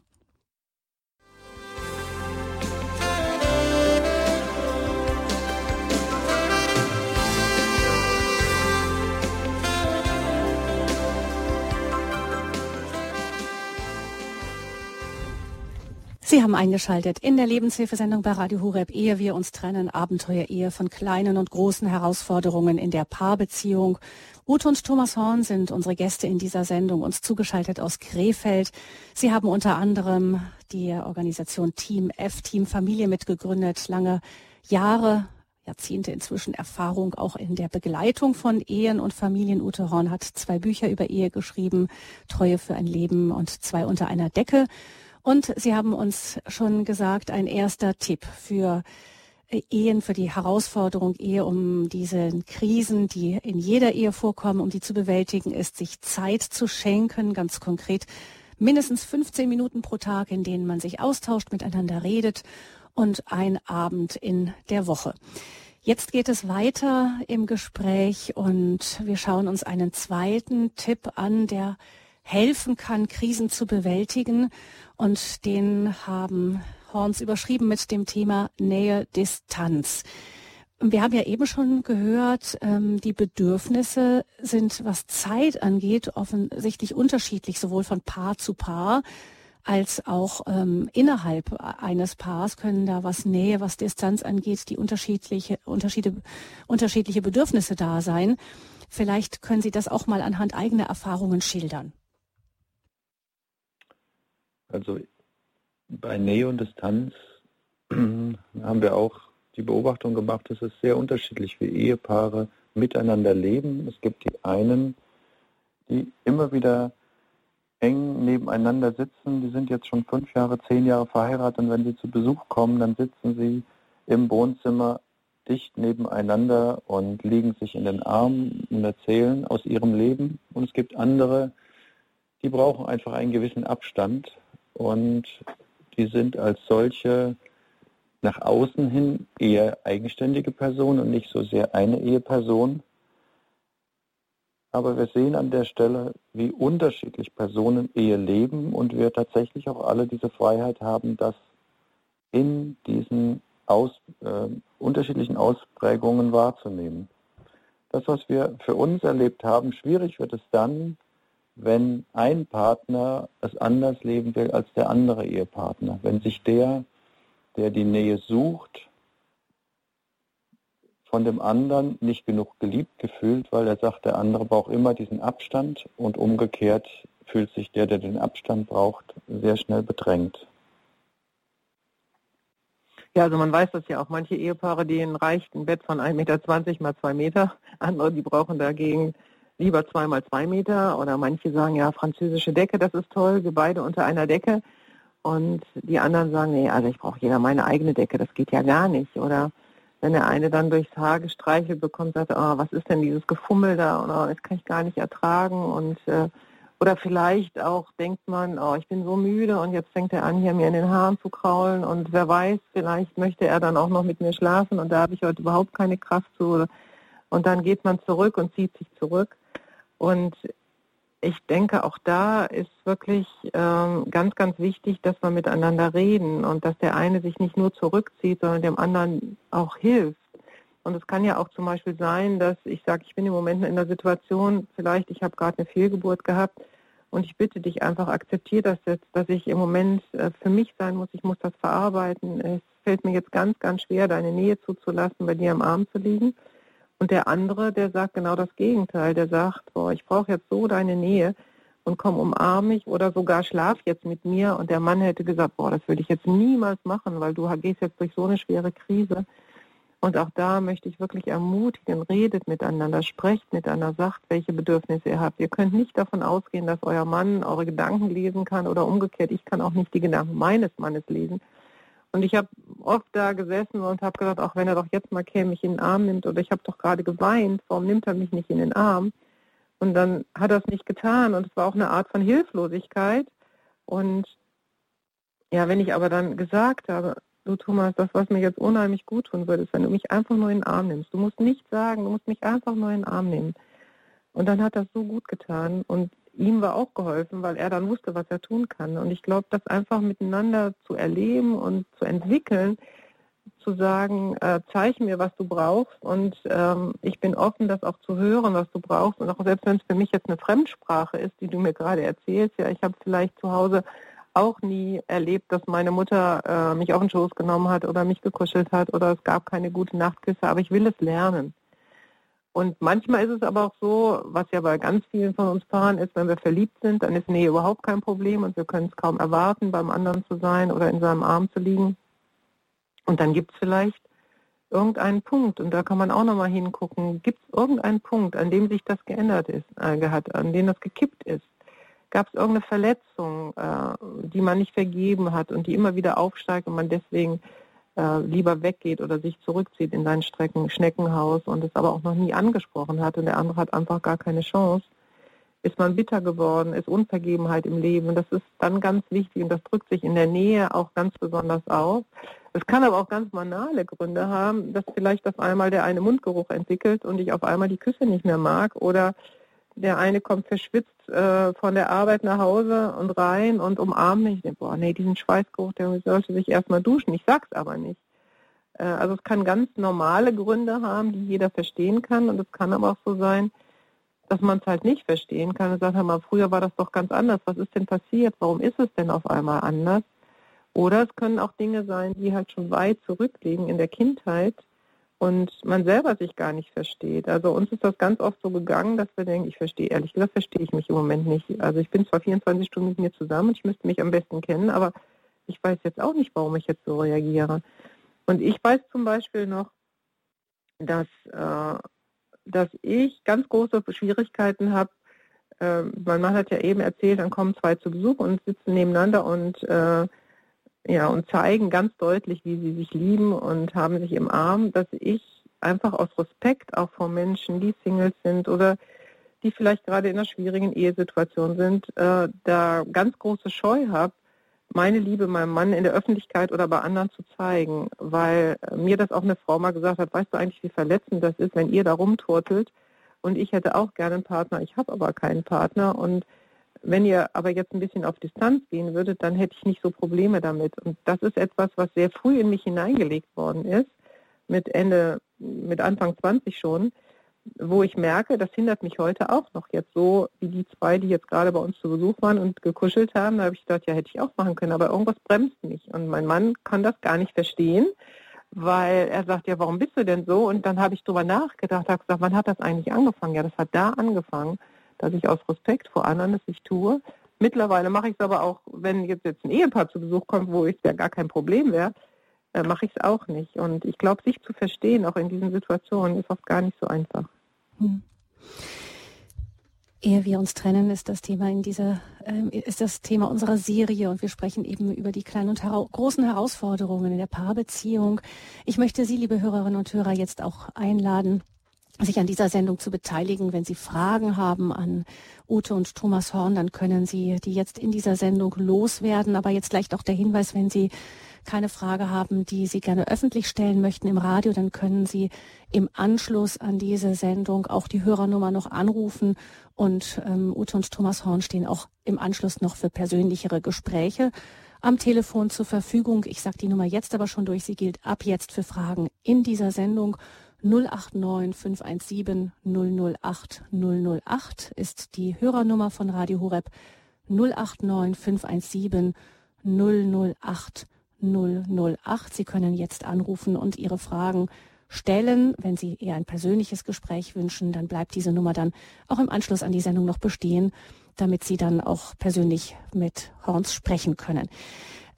Sie haben eingeschaltet in der Lebenshilfesendung bei Radio Hureb, ehe wir uns trennen, Abenteuer-Ehe von kleinen und großen Herausforderungen in der Paarbeziehung. Ute und Thomas Horn sind unsere Gäste in dieser Sendung, uns zugeschaltet aus Krefeld. Sie haben unter anderem die Organisation Team F, Team Familie mitgegründet, lange Jahre Jahrzehnte inzwischen Erfahrung auch in der Begleitung von Ehen und Familien. Ute Horn hat zwei Bücher über Ehe geschrieben, Treue für ein Leben und zwei unter einer Decke. Und Sie haben uns schon gesagt, ein erster Tipp für äh, Ehen, für die Herausforderung Ehe, um diese Krisen, die in jeder Ehe vorkommen, um die zu bewältigen, ist, sich Zeit zu schenken, ganz konkret mindestens 15 Minuten pro Tag, in denen man sich austauscht, miteinander redet und ein Abend in der Woche. Jetzt geht es weiter im Gespräch und wir schauen uns einen zweiten Tipp an, der helfen kann, Krisen zu bewältigen. Und den haben Horns überschrieben mit dem Thema Nähe, Distanz. Wir haben ja eben schon gehört, ähm, die Bedürfnisse sind, was Zeit angeht, offensichtlich unterschiedlich, sowohl von Paar zu Paar als auch ähm, innerhalb eines Paars können da, was Nähe, was Distanz angeht, die unterschiedliche, Unterschiede, unterschiedliche Bedürfnisse da sein. Vielleicht können Sie das auch mal anhand eigener Erfahrungen schildern. Also bei Nähe und Distanz haben wir auch die Beobachtung gemacht, dass es sehr unterschiedlich, wie Ehepaare miteinander leben. Es gibt die einen, die immer wieder eng nebeneinander sitzen. Die sind jetzt schon fünf Jahre, zehn Jahre verheiratet und wenn sie zu Besuch kommen, dann sitzen sie im Wohnzimmer dicht nebeneinander und liegen sich in den Armen und erzählen aus ihrem Leben. Und es gibt andere, die brauchen einfach einen gewissen Abstand und die sind als solche nach außen hin eher eigenständige Personen und nicht so sehr eine Eheperson. Aber wir sehen an der Stelle, wie unterschiedlich Personen Ehe leben und wir tatsächlich auch alle diese Freiheit haben, das in diesen aus, äh, unterschiedlichen Ausprägungen wahrzunehmen. Das, was wir für uns erlebt haben, schwierig wird es dann, wenn ein Partner es anders leben will als der andere Ehepartner. Wenn sich der, der die Nähe sucht, von dem anderen nicht genug geliebt gefühlt, weil er sagt, der andere braucht immer diesen Abstand und umgekehrt fühlt sich der, der den Abstand braucht, sehr schnell bedrängt. Ja, also man weiß das ja auch. Manche Ehepaare, denen reicht ein Bett von 1,20 Meter mal 2 Meter. Andere, die brauchen dagegen lieber zweimal zwei Meter oder manche sagen, ja, französische Decke, das ist toll, wir beide unter einer Decke. Und die anderen sagen, nee, also ich brauche jeder meine eigene Decke, das geht ja gar nicht. Oder wenn der eine dann durchs Haar gestreichelt bekommt, sagt, oh, was ist denn dieses Gefummel da? Oder das kann ich gar nicht ertragen. Und äh, oder vielleicht auch denkt man, oh, ich bin so müde und jetzt fängt er an, hier mir in den Haaren zu kraulen und wer weiß, vielleicht möchte er dann auch noch mit mir schlafen und da habe ich heute überhaupt keine Kraft zu. Und dann geht man zurück und zieht sich zurück. Und ich denke, auch da ist wirklich ähm, ganz, ganz wichtig, dass wir miteinander reden und dass der eine sich nicht nur zurückzieht, sondern dem anderen auch hilft. Und es kann ja auch zum Beispiel sein, dass ich sage, ich bin im Moment in der Situation, vielleicht ich habe gerade eine Fehlgeburt gehabt und ich bitte dich einfach, akzeptiere das jetzt, dass ich im Moment äh, für mich sein muss, ich muss das verarbeiten. Es fällt mir jetzt ganz, ganz schwer, deine Nähe zuzulassen, bei dir am Arm zu liegen. Und der andere, der sagt genau das Gegenteil. Der sagt, boah, ich brauche jetzt so deine Nähe und komm, umarm mich oder sogar schlaf jetzt mit mir. Und der Mann hätte gesagt, boah, das würde ich jetzt niemals machen, weil du gehst jetzt durch so eine schwere Krise. Und auch da möchte ich wirklich ermutigen, redet miteinander, sprecht miteinander, sagt, welche Bedürfnisse ihr habt. Ihr könnt nicht davon ausgehen, dass euer Mann eure Gedanken lesen kann oder umgekehrt, ich kann auch nicht die Gedanken meines Mannes lesen. Und ich habe oft da gesessen und habe gedacht, auch wenn er doch jetzt mal käme, mich in den Arm nimmt oder ich habe doch gerade geweint, warum nimmt er mich nicht in den Arm? Und dann hat er es nicht getan und es war auch eine Art von Hilflosigkeit. Und ja, wenn ich aber dann gesagt habe, du Thomas, das, was mir jetzt unheimlich gut tun würde, ist, wenn du mich einfach nur in den Arm nimmst. Du musst nichts sagen, du musst mich einfach nur in den Arm nehmen. Und dann hat das so gut getan. Und ihm war auch geholfen, weil er dann wusste, was er tun kann. Und ich glaube, das einfach miteinander zu erleben und zu entwickeln, zu sagen, äh, zeig mir, was du brauchst und ähm, ich bin offen, das auch zu hören, was du brauchst. Und auch selbst wenn es für mich jetzt eine Fremdsprache ist, die du mir gerade erzählst, ja, ich habe vielleicht zu Hause auch nie erlebt, dass meine Mutter äh, mich auf den Schoß genommen hat oder mich gekuschelt hat oder es gab keine gute Nachtküsse, aber ich will es lernen. Und manchmal ist es aber auch so, was ja bei ganz vielen von uns Paaren ist, wenn wir verliebt sind, dann ist Nähe überhaupt kein Problem und wir können es kaum erwarten, beim anderen zu sein oder in seinem Arm zu liegen. Und dann gibt es vielleicht irgendeinen Punkt, und da kann man auch nochmal hingucken, gibt es irgendeinen Punkt, an dem sich das geändert ist, äh, hat, an dem das gekippt ist? Gab es irgendeine Verletzung, äh, die man nicht vergeben hat und die immer wieder aufsteigt und man deswegen äh, lieber weggeht oder sich zurückzieht in sein Strecken, Schneckenhaus und es aber auch noch nie angesprochen hat und der andere hat einfach gar keine Chance? Ist man bitter geworden, ist Unvergebenheit im Leben. Und das ist dann ganz wichtig und das drückt sich in der Nähe auch ganz besonders aus. Es kann aber auch ganz banale Gründe haben, dass vielleicht auf einmal der eine Mundgeruch entwickelt und ich auf einmal die Küsse nicht mehr mag oder der eine kommt verschwitzt äh, von der Arbeit nach Hause und rein und umarmt mich. Ich denke, boah, nee, diesen Schweißgeruch, der sollte sich erstmal duschen. Ich sag's aber nicht. Äh, also es kann ganz normale Gründe haben, die jeder verstehen kann und es kann aber auch so sein, dass man es halt nicht verstehen kann und sagt, hör mal, früher war das doch ganz anders. Was ist denn passiert? Warum ist es denn auf einmal anders? Oder es können auch Dinge sein, die halt schon weit zurückliegen in der Kindheit und man selber sich gar nicht versteht. Also uns ist das ganz oft so gegangen, dass wir denken, ich verstehe, ehrlich gesagt verstehe ich mich im Moment nicht. Also ich bin zwar 24 Stunden mit mir zusammen und ich müsste mich am besten kennen, aber ich weiß jetzt auch nicht, warum ich jetzt so reagiere. Und ich weiß zum Beispiel noch, dass, äh, dass ich ganz große Schwierigkeiten habe. Äh, mein Mann hat ja eben erzählt, dann kommen zwei zu Besuch und sitzen nebeneinander und äh, ja, und zeigen ganz deutlich, wie sie sich lieben und haben sich im Arm, dass ich einfach aus Respekt auch vor Menschen, die Singles sind oder die vielleicht gerade in einer schwierigen Ehesituation sind, äh, da ganz große Scheu habe, meine Liebe meinem Mann in der Öffentlichkeit oder bei anderen zu zeigen, weil mir das auch eine Frau mal gesagt hat, weißt du eigentlich, wie verletzend das ist, wenn ihr da rumturtelt? Und ich hätte auch gerne einen Partner, ich habe aber keinen Partner. Und wenn ihr aber jetzt ein bisschen auf Distanz gehen würdet, dann hätte ich nicht so Probleme damit. Und das ist etwas, was sehr früh in mich hineingelegt worden ist, mit Ende, mit Anfang 20 schon, wo ich merke, das hindert mich heute auch noch jetzt so, wie die zwei, die jetzt gerade bei uns zu Besuch waren und gekuschelt haben, da habe ich gedacht, ja, hätte ich auch machen können, aber irgendwas bremst mich. Und mein Mann kann das gar nicht verstehen, weil er sagt, ja, warum bist du denn so? Und dann habe ich drüber nachgedacht, habe gesagt, wann hat das eigentlich angefangen? Ja, das hat da angefangen dass ich aus Respekt vor anderen es nicht tue. Mittlerweile mache ich es aber auch, wenn jetzt, jetzt ein Ehepaar zu Besuch kommt, wo es ja gar kein Problem wäre, äh, mache ich es auch nicht. Und ich glaube, sich zu verstehen, auch in diesen Situationen, ist oft gar nicht so einfach. Hm. Ehe wir uns trennen, ist das Thema in dieser, äh, ist das Thema unserer Serie und wir sprechen eben über die kleinen und hera großen Herausforderungen in der Paarbeziehung. Ich möchte Sie, liebe Hörerinnen und Hörer, jetzt auch einladen, sich an dieser Sendung zu beteiligen. Wenn Sie Fragen haben an Ute und Thomas Horn, dann können Sie die jetzt in dieser Sendung loswerden. Aber jetzt vielleicht auch der Hinweis, wenn Sie keine Frage haben, die Sie gerne öffentlich stellen möchten im Radio, dann können Sie im Anschluss an diese Sendung auch die Hörernummer noch anrufen. Und ähm, Ute und Thomas Horn stehen auch im Anschluss noch für persönlichere Gespräche am Telefon zur Verfügung. Ich sage die Nummer jetzt aber schon durch. Sie gilt ab jetzt für Fragen in dieser Sendung. 089 517 008 008 ist die Hörernummer von Radio Horeb 089 517 008 008. Sie können jetzt anrufen und Ihre Fragen stellen. Wenn Sie eher ein persönliches Gespräch wünschen, dann bleibt diese Nummer dann auch im Anschluss an die Sendung noch bestehen, damit Sie dann auch persönlich mit Horns sprechen können.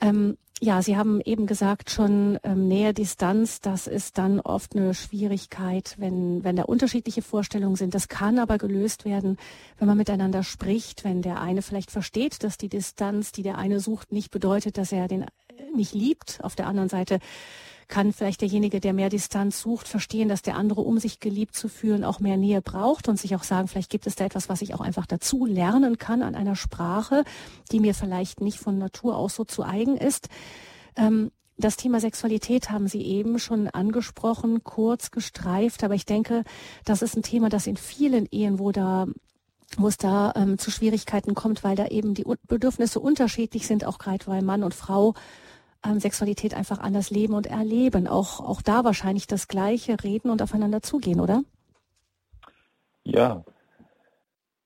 Ähm, ja, Sie haben eben gesagt, schon ähm, Nähe, Distanz, das ist dann oft eine Schwierigkeit, wenn, wenn da unterschiedliche Vorstellungen sind. Das kann aber gelöst werden, wenn man miteinander spricht, wenn der eine vielleicht versteht, dass die Distanz, die der eine sucht, nicht bedeutet, dass er den äh, nicht liebt. Auf der anderen Seite kann vielleicht derjenige, der mehr Distanz sucht, verstehen, dass der andere, um sich geliebt zu fühlen, auch mehr Nähe braucht und sich auch sagen, vielleicht gibt es da etwas, was ich auch einfach dazu lernen kann an einer Sprache, die mir vielleicht nicht von Natur aus so zu eigen ist. Ähm, das Thema Sexualität haben Sie eben schon angesprochen, kurz gestreift, aber ich denke, das ist ein Thema, das in vielen Ehen, wo da wo es da ähm, zu Schwierigkeiten kommt, weil da eben die Bedürfnisse unterschiedlich sind, auch gerade weil Mann und Frau ähm, Sexualität einfach anders leben und erleben. Auch, auch da wahrscheinlich das Gleiche reden und aufeinander zugehen, oder? Ja.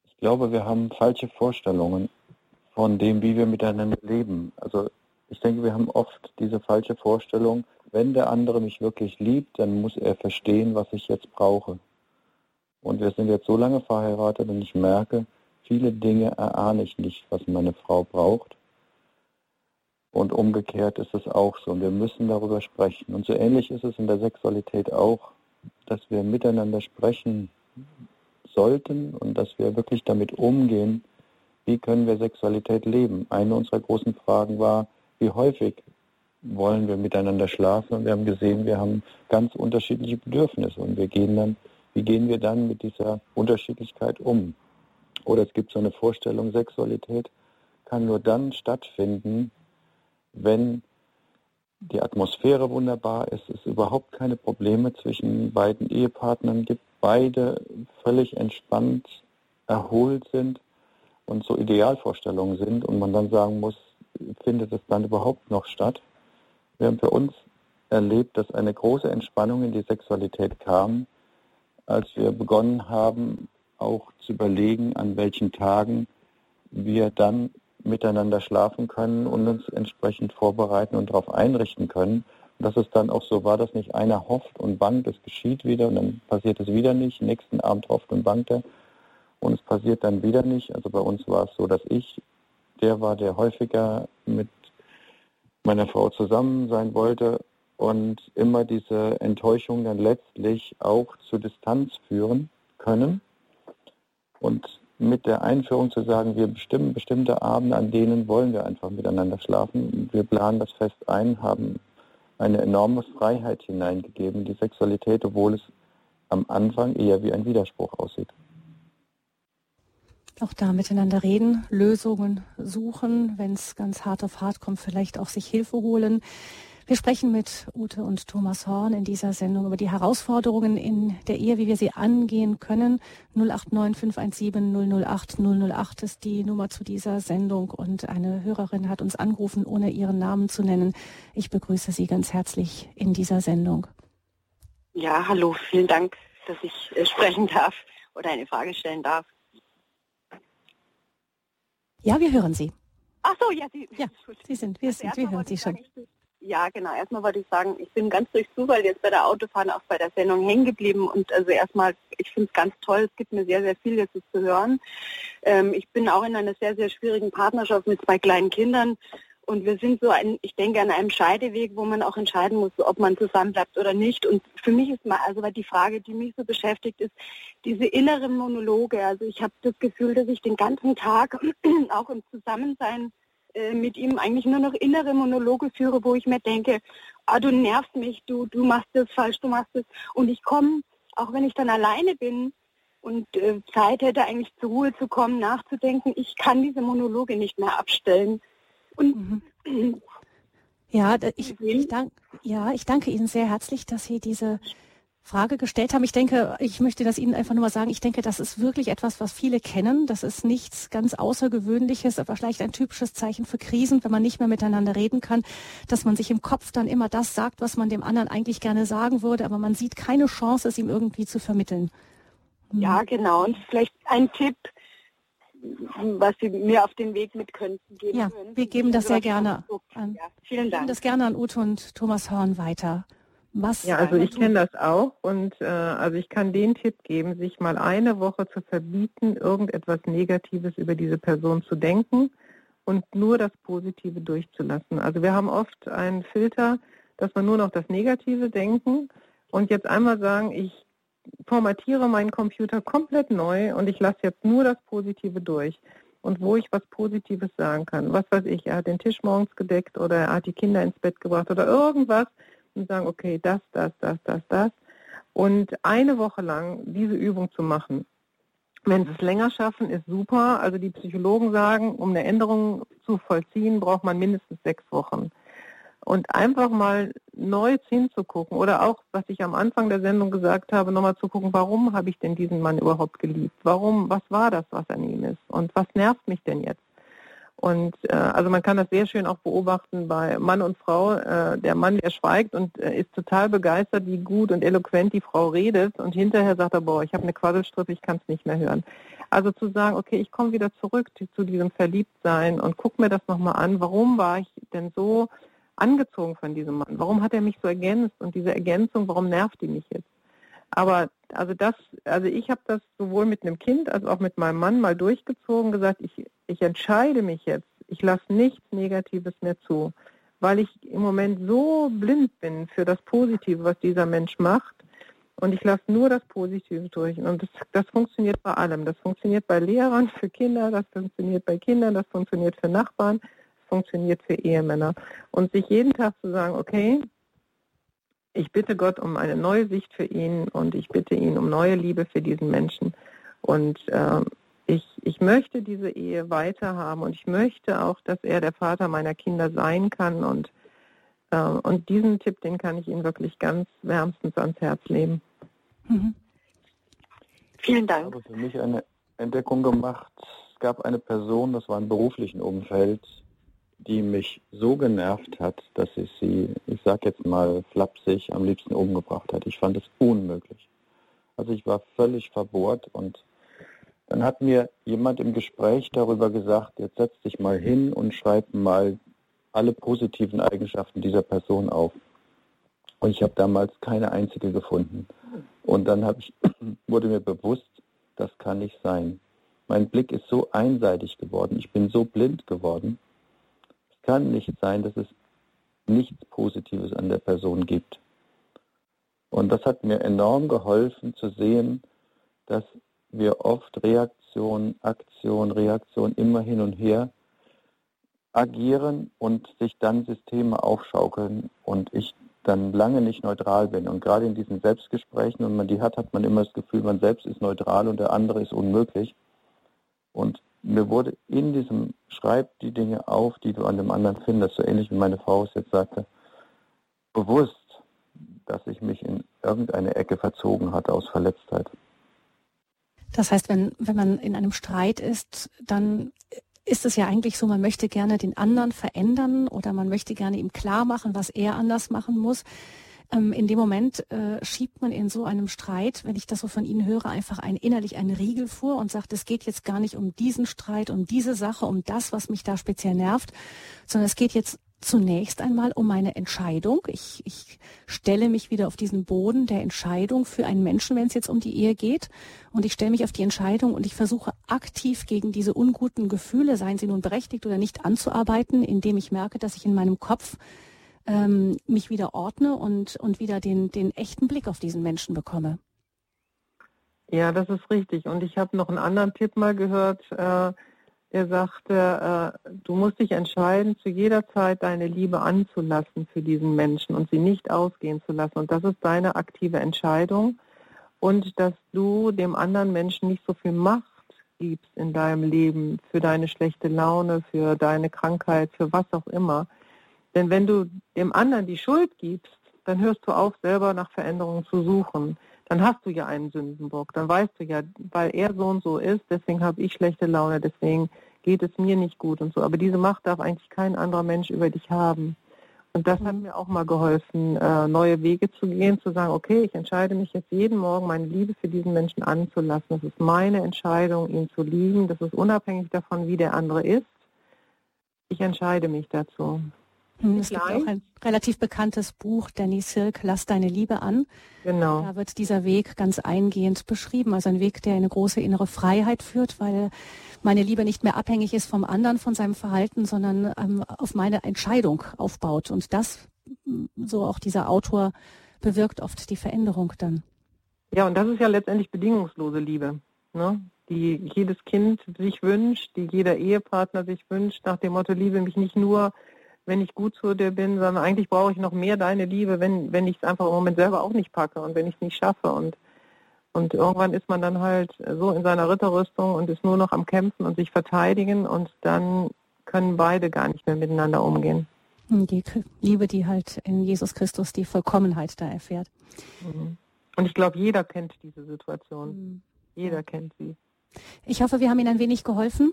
Ich glaube, wir haben falsche Vorstellungen von dem, wie wir miteinander leben. Also ich denke, wir haben oft diese falsche Vorstellung, wenn der andere mich wirklich liebt, dann muss er verstehen, was ich jetzt brauche. Und wir sind jetzt so lange verheiratet und ich merke, viele Dinge erahne ich nicht, was meine Frau braucht. Und umgekehrt ist es auch so. Und wir müssen darüber sprechen. Und so ähnlich ist es in der Sexualität auch, dass wir miteinander sprechen sollten und dass wir wirklich damit umgehen, wie können wir Sexualität leben. Eine unserer großen Fragen war, wie häufig wollen wir miteinander schlafen? Und wir haben gesehen, wir haben ganz unterschiedliche Bedürfnisse. Und wir gehen dann, wie gehen wir dann mit dieser Unterschiedlichkeit um? Oder es gibt so eine Vorstellung, Sexualität kann nur dann stattfinden, wenn die Atmosphäre wunderbar ist, es überhaupt keine Probleme zwischen beiden Ehepartnern gibt, beide völlig entspannt, erholt sind und so Idealvorstellungen sind und man dann sagen muss, findet es dann überhaupt noch statt? Wir haben für uns erlebt, dass eine große Entspannung in die Sexualität kam, als wir begonnen haben, auch zu überlegen, an welchen Tagen wir dann miteinander schlafen können und uns entsprechend vorbereiten und darauf einrichten können. Dass es dann auch so war, dass nicht einer hofft und bangt, es geschieht wieder und dann passiert es wieder nicht, nächsten Abend hofft und bangt er und es passiert dann wieder nicht. Also bei uns war es so, dass ich der war, der häufiger mit meiner Frau zusammen sein wollte und immer diese Enttäuschung dann letztlich auch zur Distanz führen können. Und mit der Einführung zu sagen, wir bestimmen bestimmte Abende, an denen wollen wir einfach miteinander schlafen. Wir planen das fest ein, haben eine enorme Freiheit hineingegeben in die Sexualität, obwohl es am Anfang eher wie ein Widerspruch aussieht. Auch da miteinander reden, Lösungen suchen, wenn es ganz hart auf hart kommt, vielleicht auch sich Hilfe holen. Wir sprechen mit Ute und Thomas Horn in dieser Sendung über die Herausforderungen in der Ehe, wie wir sie angehen können. 089 517 008 008 ist die Nummer zu dieser Sendung und eine Hörerin hat uns angerufen, ohne ihren Namen zu nennen. Ich begrüße Sie ganz herzlich in dieser Sendung. Ja, hallo, vielen Dank, dass ich äh, sprechen darf oder eine Frage stellen darf. Ja, wir hören Sie. Ach so, ja, Sie, ja, Sie sind, wir, sind, wir hören Sie schon. Sagen, ja, genau. Erstmal wollte ich sagen, ich bin ganz durch Zufall jetzt bei der Autofahren auch bei der Sendung hängen geblieben und also erstmal, ich finde es ganz toll, es gibt mir sehr, sehr viel jetzt zu hören. Ähm, ich bin auch in einer sehr, sehr schwierigen Partnerschaft mit zwei kleinen Kindern und wir sind so, ein, ich denke, an einem Scheideweg, wo man auch entscheiden muss, ob man zusammenbleibt oder nicht. Und für mich ist mal, also die Frage, die mich so beschäftigt, ist diese inneren Monologe. Also ich habe das Gefühl, dass ich den ganzen Tag auch im Zusammensein äh, mit ihm eigentlich nur noch innere Monologe führe, wo ich mir denke, ah, du nervst mich, du, du machst das falsch, du machst das. Und ich komme, auch wenn ich dann alleine bin und äh, Zeit hätte, eigentlich zur Ruhe zu kommen, nachzudenken, ich kann diese Monologe nicht mehr abstellen. Und mhm. ja, ich, ich, dank, ja, ich danke Ihnen sehr herzlich, dass Sie diese Frage gestellt haben. Ich denke, ich möchte das Ihnen einfach nur mal sagen. Ich denke, das ist wirklich etwas, was viele kennen. Das ist nichts ganz Außergewöhnliches, aber vielleicht ein typisches Zeichen für Krisen, wenn man nicht mehr miteinander reden kann, dass man sich im Kopf dann immer das sagt, was man dem anderen eigentlich gerne sagen würde, aber man sieht keine Chance, es ihm irgendwie zu vermitteln. Hm. Ja, genau. Und vielleicht ein Tipp, was Sie mir auf den Weg mit könnten geben ja, können. wir geben das sehr gerne an. Ja, vielen Dank. Wir geben das gerne an Ute und Thomas Horn weiter. Was ja, also ich kenne das auch und äh, also ich kann den Tipp geben, sich mal eine Woche zu verbieten, irgendetwas Negatives über diese Person zu denken und nur das Positive durchzulassen. Also wir haben oft einen Filter, dass wir nur noch das Negative denken und jetzt einmal sagen, ich formatiere meinen Computer komplett neu und ich lasse jetzt nur das Positive durch. Und wo ich was Positives sagen kann, was weiß ich, er hat den Tisch morgens gedeckt oder er hat die Kinder ins Bett gebracht oder irgendwas, und sagen, okay, das, das, das, das, das. Und eine Woche lang diese Übung zu machen. Wenn sie es länger schaffen, ist super. Also die Psychologen sagen, um eine Änderung zu vollziehen, braucht man mindestens sechs Wochen. Und einfach mal neu hinzugucken oder auch, was ich am Anfang der Sendung gesagt habe, nochmal zu gucken, warum habe ich denn diesen Mann überhaupt geliebt? Warum, was war das, was an ihm ist? Und was nervt mich denn jetzt? Und äh, also man kann das sehr schön auch beobachten bei Mann und Frau. Äh, der Mann, der schweigt und äh, ist total begeistert, wie gut und eloquent die Frau redet. Und hinterher sagt er, boah, ich habe eine Quasselstrippe, ich kann es nicht mehr hören. Also zu sagen, okay, ich komme wieder zurück zu diesem Verliebtsein und guck mir das nochmal an. Warum war ich denn so angezogen von diesem Mann? Warum hat er mich so ergänzt? Und diese Ergänzung, warum nervt die mich jetzt? Aber also das, also ich habe das sowohl mit einem Kind als auch mit meinem Mann mal durchgezogen, gesagt, ich, ich entscheide mich jetzt, ich lasse nichts Negatives mehr zu, weil ich im Moment so blind bin für das Positive, was dieser Mensch macht. Und ich lasse nur das Positive durch. Und das, das funktioniert bei allem. Das funktioniert bei Lehrern, für Kinder, das funktioniert bei Kindern, das funktioniert für Nachbarn, das funktioniert für Ehemänner. Und sich jeden Tag zu sagen, okay, ich bitte Gott um eine neue Sicht für ihn und ich bitte ihn um neue Liebe für diesen Menschen. Und äh, ich, ich möchte diese Ehe weiterhaben und ich möchte auch, dass er der Vater meiner Kinder sein kann. Und, äh, und diesen Tipp, den kann ich Ihnen wirklich ganz wärmstens ans Herz legen. Mhm. Vielen Dank. Ich habe für mich eine Entdeckung gemacht. Es gab eine Person, das war im beruflichen Umfeld, die mich so genervt hat, dass ich sie, ich sag jetzt mal flapsig, am liebsten umgebracht hätte. Ich fand es unmöglich. Also ich war völlig verbohrt und dann hat mir jemand im Gespräch darüber gesagt, jetzt setz dich mal hin und schreib mal alle positiven Eigenschaften dieser Person auf. Und ich habe damals keine einzige gefunden. Und dann ich, wurde mir bewusst, das kann nicht sein. Mein Blick ist so einseitig geworden, ich bin so blind geworden, kann nicht sein, dass es nichts Positives an der Person gibt. Und das hat mir enorm geholfen zu sehen, dass wir oft Reaktion, Aktion, Reaktion immer hin und her agieren und sich dann Systeme aufschaukeln und ich dann lange nicht neutral bin. Und gerade in diesen Selbstgesprächen, wenn man die hat, hat man immer das Gefühl, man selbst ist neutral und der andere ist unmöglich. Und mir wurde in diesem Schreib die Dinge auf, die du an dem anderen findest, so ähnlich wie meine Frau es jetzt sagte, bewusst, dass ich mich in irgendeine Ecke verzogen hatte aus Verletztheit. Das heißt, wenn, wenn man in einem Streit ist, dann ist es ja eigentlich so, man möchte gerne den anderen verändern oder man möchte gerne ihm klar machen, was er anders machen muss. Ähm, in dem Moment äh, schiebt man in so einem Streit, wenn ich das so von Ihnen höre, einfach ein, innerlich einen Riegel vor und sagt, es geht jetzt gar nicht um diesen Streit, um diese Sache, um das, was mich da speziell nervt, sondern es geht jetzt zunächst einmal um meine Entscheidung. Ich, ich stelle mich wieder auf diesen Boden der Entscheidung für einen Menschen, wenn es jetzt um die Ehe geht. Und ich stelle mich auf die Entscheidung und ich versuche aktiv gegen diese unguten Gefühle, seien sie nun berechtigt oder nicht, anzuarbeiten, indem ich merke, dass ich in meinem Kopf ähm, mich wieder ordne und, und wieder den, den echten Blick auf diesen Menschen bekomme. Ja, das ist richtig. Und ich habe noch einen anderen Tipp mal gehört, äh, der sagte, äh, du musst dich entscheiden, zu jeder Zeit deine Liebe anzulassen für diesen Menschen und sie nicht ausgehen zu lassen. Und das ist deine aktive Entscheidung. Und dass du dem anderen Menschen nicht so viel Macht gibst in deinem Leben für deine schlechte Laune, für deine Krankheit, für was auch immer. Denn wenn du dem anderen die Schuld gibst, dann hörst du auf, selber nach Veränderungen zu suchen. Dann hast du ja einen Sündenbock. Dann weißt du ja, weil er so und so ist, deswegen habe ich schlechte Laune, deswegen geht es mir nicht gut und so. Aber diese Macht darf eigentlich kein anderer Mensch über dich haben. Und das hat mhm. mir auch mal geholfen, äh, neue Wege zu gehen, zu sagen, okay, ich entscheide mich jetzt jeden Morgen, meine Liebe für diesen Menschen anzulassen. Das ist meine Entscheidung, ihn zu lieben. Das ist unabhängig davon, wie der andere ist. Ich entscheide mich dazu. Hm, es gibt auch ein relativ bekanntes Buch, Danny Silk, Lass deine Liebe an. Genau. Da wird dieser Weg ganz eingehend beschrieben. Also ein Weg, der eine große innere Freiheit führt, weil meine Liebe nicht mehr abhängig ist vom anderen, von seinem Verhalten, sondern ähm, auf meine Entscheidung aufbaut. Und das, hm, so auch dieser Autor, bewirkt oft die Veränderung dann. Ja, und das ist ja letztendlich bedingungslose Liebe, ne? die jedes Kind sich wünscht, die jeder Ehepartner sich wünscht, nach dem Motto, liebe mich nicht nur wenn ich gut zu dir bin, sondern eigentlich brauche ich noch mehr deine Liebe, wenn, wenn ich es einfach im Moment selber auch nicht packe und wenn ich es nicht schaffe. Und, und irgendwann ist man dann halt so in seiner Ritterrüstung und ist nur noch am Kämpfen und sich verteidigen und dann können beide gar nicht mehr miteinander umgehen. Die Liebe, die halt in Jesus Christus die Vollkommenheit da erfährt. Mhm. Und ich glaube, jeder kennt diese Situation. Mhm. Jeder kennt sie. Ich hoffe, wir haben Ihnen ein wenig geholfen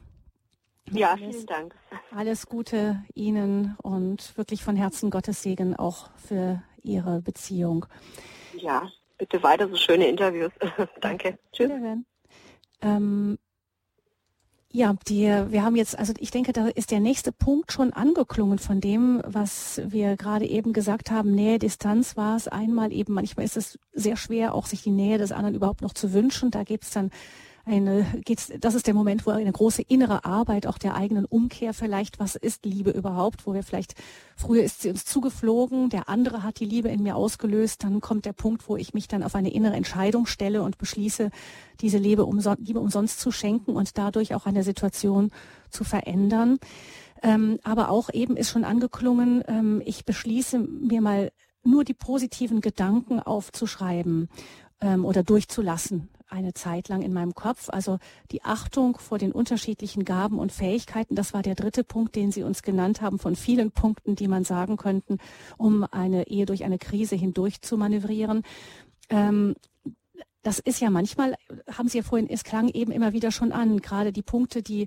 Ja, alles, vielen Dank. Alles Gute Ihnen und wirklich von Herzen Gottes Segen auch für Ihre Beziehung. Ja, bitte weiter so schöne Interviews. Danke. Tschüss. Ähm, ja, die, wir haben jetzt, also ich denke, da ist der nächste Punkt schon angeklungen von dem, was wir gerade eben gesagt haben. Nähe, Distanz war es einmal eben. Manchmal ist es sehr schwer, auch sich die Nähe des anderen überhaupt noch zu wünschen. Da gibt es dann eine, geht's, das ist der Moment, wo eine große innere Arbeit auch der eigenen Umkehr vielleicht, was ist Liebe überhaupt, wo wir vielleicht, früher ist sie uns zugeflogen, der andere hat die Liebe in mir ausgelöst, dann kommt der Punkt, wo ich mich dann auf eine innere Entscheidung stelle und beschließe, diese Liebe, umson Liebe umsonst zu schenken und dadurch auch eine Situation zu verändern. Ähm, aber auch eben ist schon angeklungen, ähm, ich beschließe mir mal nur die positiven Gedanken aufzuschreiben ähm, oder durchzulassen eine Zeit lang in meinem Kopf. Also die Achtung vor den unterschiedlichen Gaben und Fähigkeiten, das war der dritte Punkt, den Sie uns genannt haben, von vielen Punkten, die man sagen könnten, um eine Ehe durch eine Krise hindurch zu manövrieren. Ähm, das ist ja manchmal, haben Sie ja vorhin, es klang eben immer wieder schon an, gerade die Punkte, die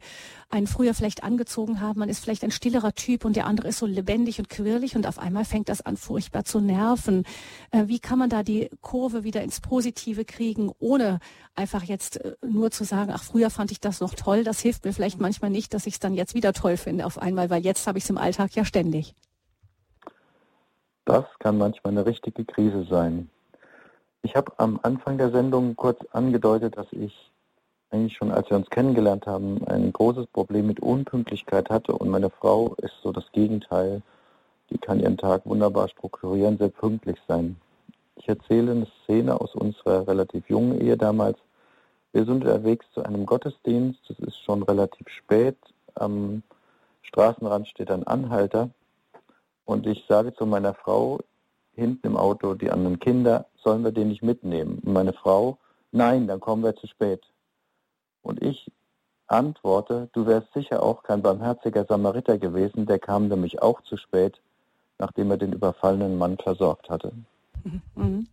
einen früher vielleicht angezogen haben. Man ist vielleicht ein stillerer Typ und der andere ist so lebendig und quirlig und auf einmal fängt das an, furchtbar zu nerven. Äh, wie kann man da die Kurve wieder ins Positive kriegen, ohne einfach jetzt äh, nur zu sagen, ach, früher fand ich das noch toll. Das hilft mir vielleicht manchmal nicht, dass ich es dann jetzt wieder toll finde auf einmal, weil jetzt habe ich es im Alltag ja ständig. Das kann manchmal eine richtige Krise sein. Ich habe am Anfang der Sendung kurz angedeutet, dass ich eigentlich schon, als wir uns kennengelernt haben, ein großes Problem mit Unpünktlichkeit hatte und meine Frau ist so das Gegenteil. Die kann ihren Tag wunderbar strukturieren, sehr pünktlich sein. Ich erzähle eine Szene aus unserer relativ jungen Ehe damals. Wir sind unterwegs zu einem Gottesdienst, es ist schon relativ spät. Am Straßenrand steht ein Anhalter und ich sage zu meiner Frau, hinten im Auto die anderen Kinder, sollen wir den nicht mitnehmen? Und meine Frau, nein, dann kommen wir zu spät. Und ich antworte, du wärst sicher auch kein barmherziger Samariter gewesen, der kam nämlich auch zu spät, nachdem er den überfallenen Mann versorgt hatte. Mhm.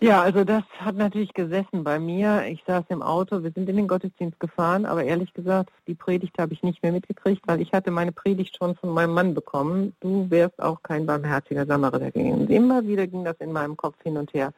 Ja, also das hat natürlich gesessen bei mir. Ich saß im Auto, wir sind in den Gottesdienst gefahren, aber ehrlich gesagt, die Predigt habe ich nicht mehr mitgekriegt, weil ich hatte meine Predigt schon von meinem Mann bekommen. Du wärst auch kein barmherziger Samariter gewesen. Und immer wieder ging das in meinem Kopf hin und her.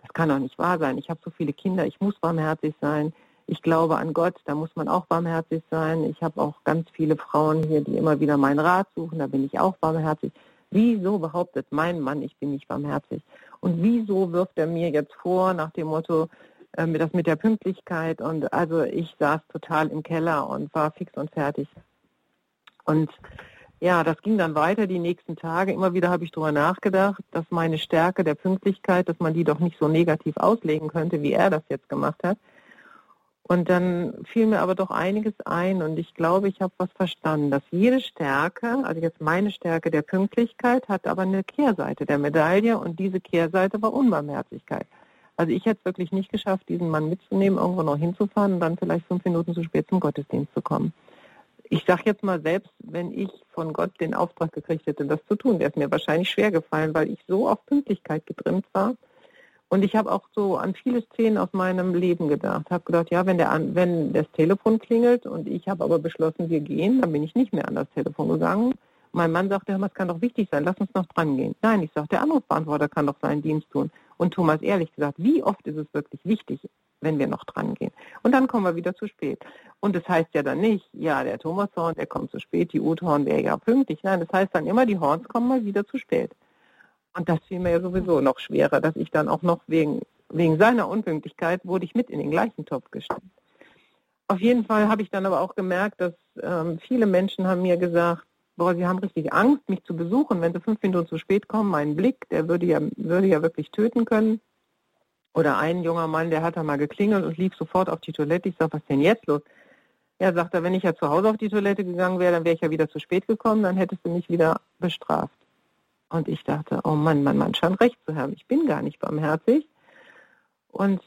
Das kann doch nicht wahr sein. Ich habe so viele Kinder, ich muss barmherzig sein. Ich glaube an Gott, da muss man auch barmherzig sein. Ich habe auch ganz viele Frauen hier, die immer wieder meinen Rat suchen, da bin ich auch barmherzig. Wieso behauptet mein Mann, ich bin nicht barmherzig? Und wieso wirft er mir jetzt vor, nach dem Motto, äh, das mit der Pünktlichkeit? Und also ich saß total im Keller und war fix und fertig. Und ja, das ging dann weiter die nächsten Tage. Immer wieder habe ich darüber nachgedacht, dass meine Stärke der Pünktlichkeit, dass man die doch nicht so negativ auslegen könnte, wie er das jetzt gemacht hat. Und dann fiel mir aber doch einiges ein und ich glaube, ich habe was verstanden, dass jede Stärke, also jetzt meine Stärke der Pünktlichkeit, hat aber eine Kehrseite der Medaille und diese Kehrseite war Unbarmherzigkeit. Also ich hätte es wirklich nicht geschafft, diesen Mann mitzunehmen, irgendwo noch hinzufahren und dann vielleicht fünf Minuten zu spät zum Gottesdienst zu kommen. Ich sage jetzt mal selbst, wenn ich von Gott den Auftrag gekriegt hätte, das zu tun, wäre es mir wahrscheinlich schwer gefallen, weil ich so auf Pünktlichkeit getrimmt war und ich habe auch so an viele Szenen aus meinem Leben gedacht. Habe gedacht, ja, wenn, der, wenn das Telefon klingelt und ich habe aber beschlossen, wir gehen, dann bin ich nicht mehr an das Telefon gegangen. Mein Mann sagte, es kann doch wichtig sein, lass uns noch dran gehen. Nein, ich sage, der Anrufbeantworter kann doch seinen Dienst tun. Und Thomas, ehrlich gesagt, wie oft ist es wirklich wichtig, wenn wir noch dran gehen? Und dann kommen wir wieder zu spät. Und das heißt ja dann nicht, ja, der Thomas Horn, der kommt zu spät, die Ute Horn wäre ja pünktlich. Nein, das heißt dann immer, die Horns kommen mal wieder zu spät. Und das fiel mir ja sowieso noch schwerer, dass ich dann auch noch wegen, wegen seiner Unpünktlichkeit wurde ich mit in den gleichen Topf gestellt. Auf jeden Fall habe ich dann aber auch gemerkt, dass ähm, viele Menschen haben mir gesagt, boah, sie haben richtig Angst, mich zu besuchen, wenn sie fünf Minuten zu spät kommen. Mein Blick, der würde ja, würde ja wirklich töten können. Oder ein junger Mann, der hat da mal geklingelt und lief sofort auf die Toilette. Ich sage, was ist denn jetzt los? Er sagt, wenn ich ja zu Hause auf die Toilette gegangen wäre, dann wäre ich ja wieder zu spät gekommen, dann hättest du mich wieder bestraft. Und ich dachte, oh Mann, mein Mann scheint recht zu haben. Ich bin gar nicht barmherzig. Und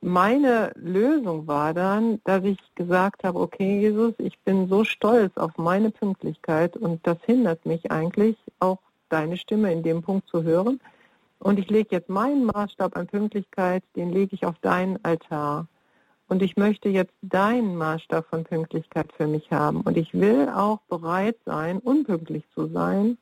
meine Lösung war dann, dass ich gesagt habe, okay, Jesus, ich bin so stolz auf meine Pünktlichkeit und das hindert mich eigentlich auch deine Stimme in dem Punkt zu hören. Und ich lege jetzt meinen Maßstab an Pünktlichkeit, den lege ich auf deinen Altar. und ich möchte jetzt deinen Maßstab von Pünktlichkeit für mich haben. Und ich will auch bereit sein, unpünktlich zu sein,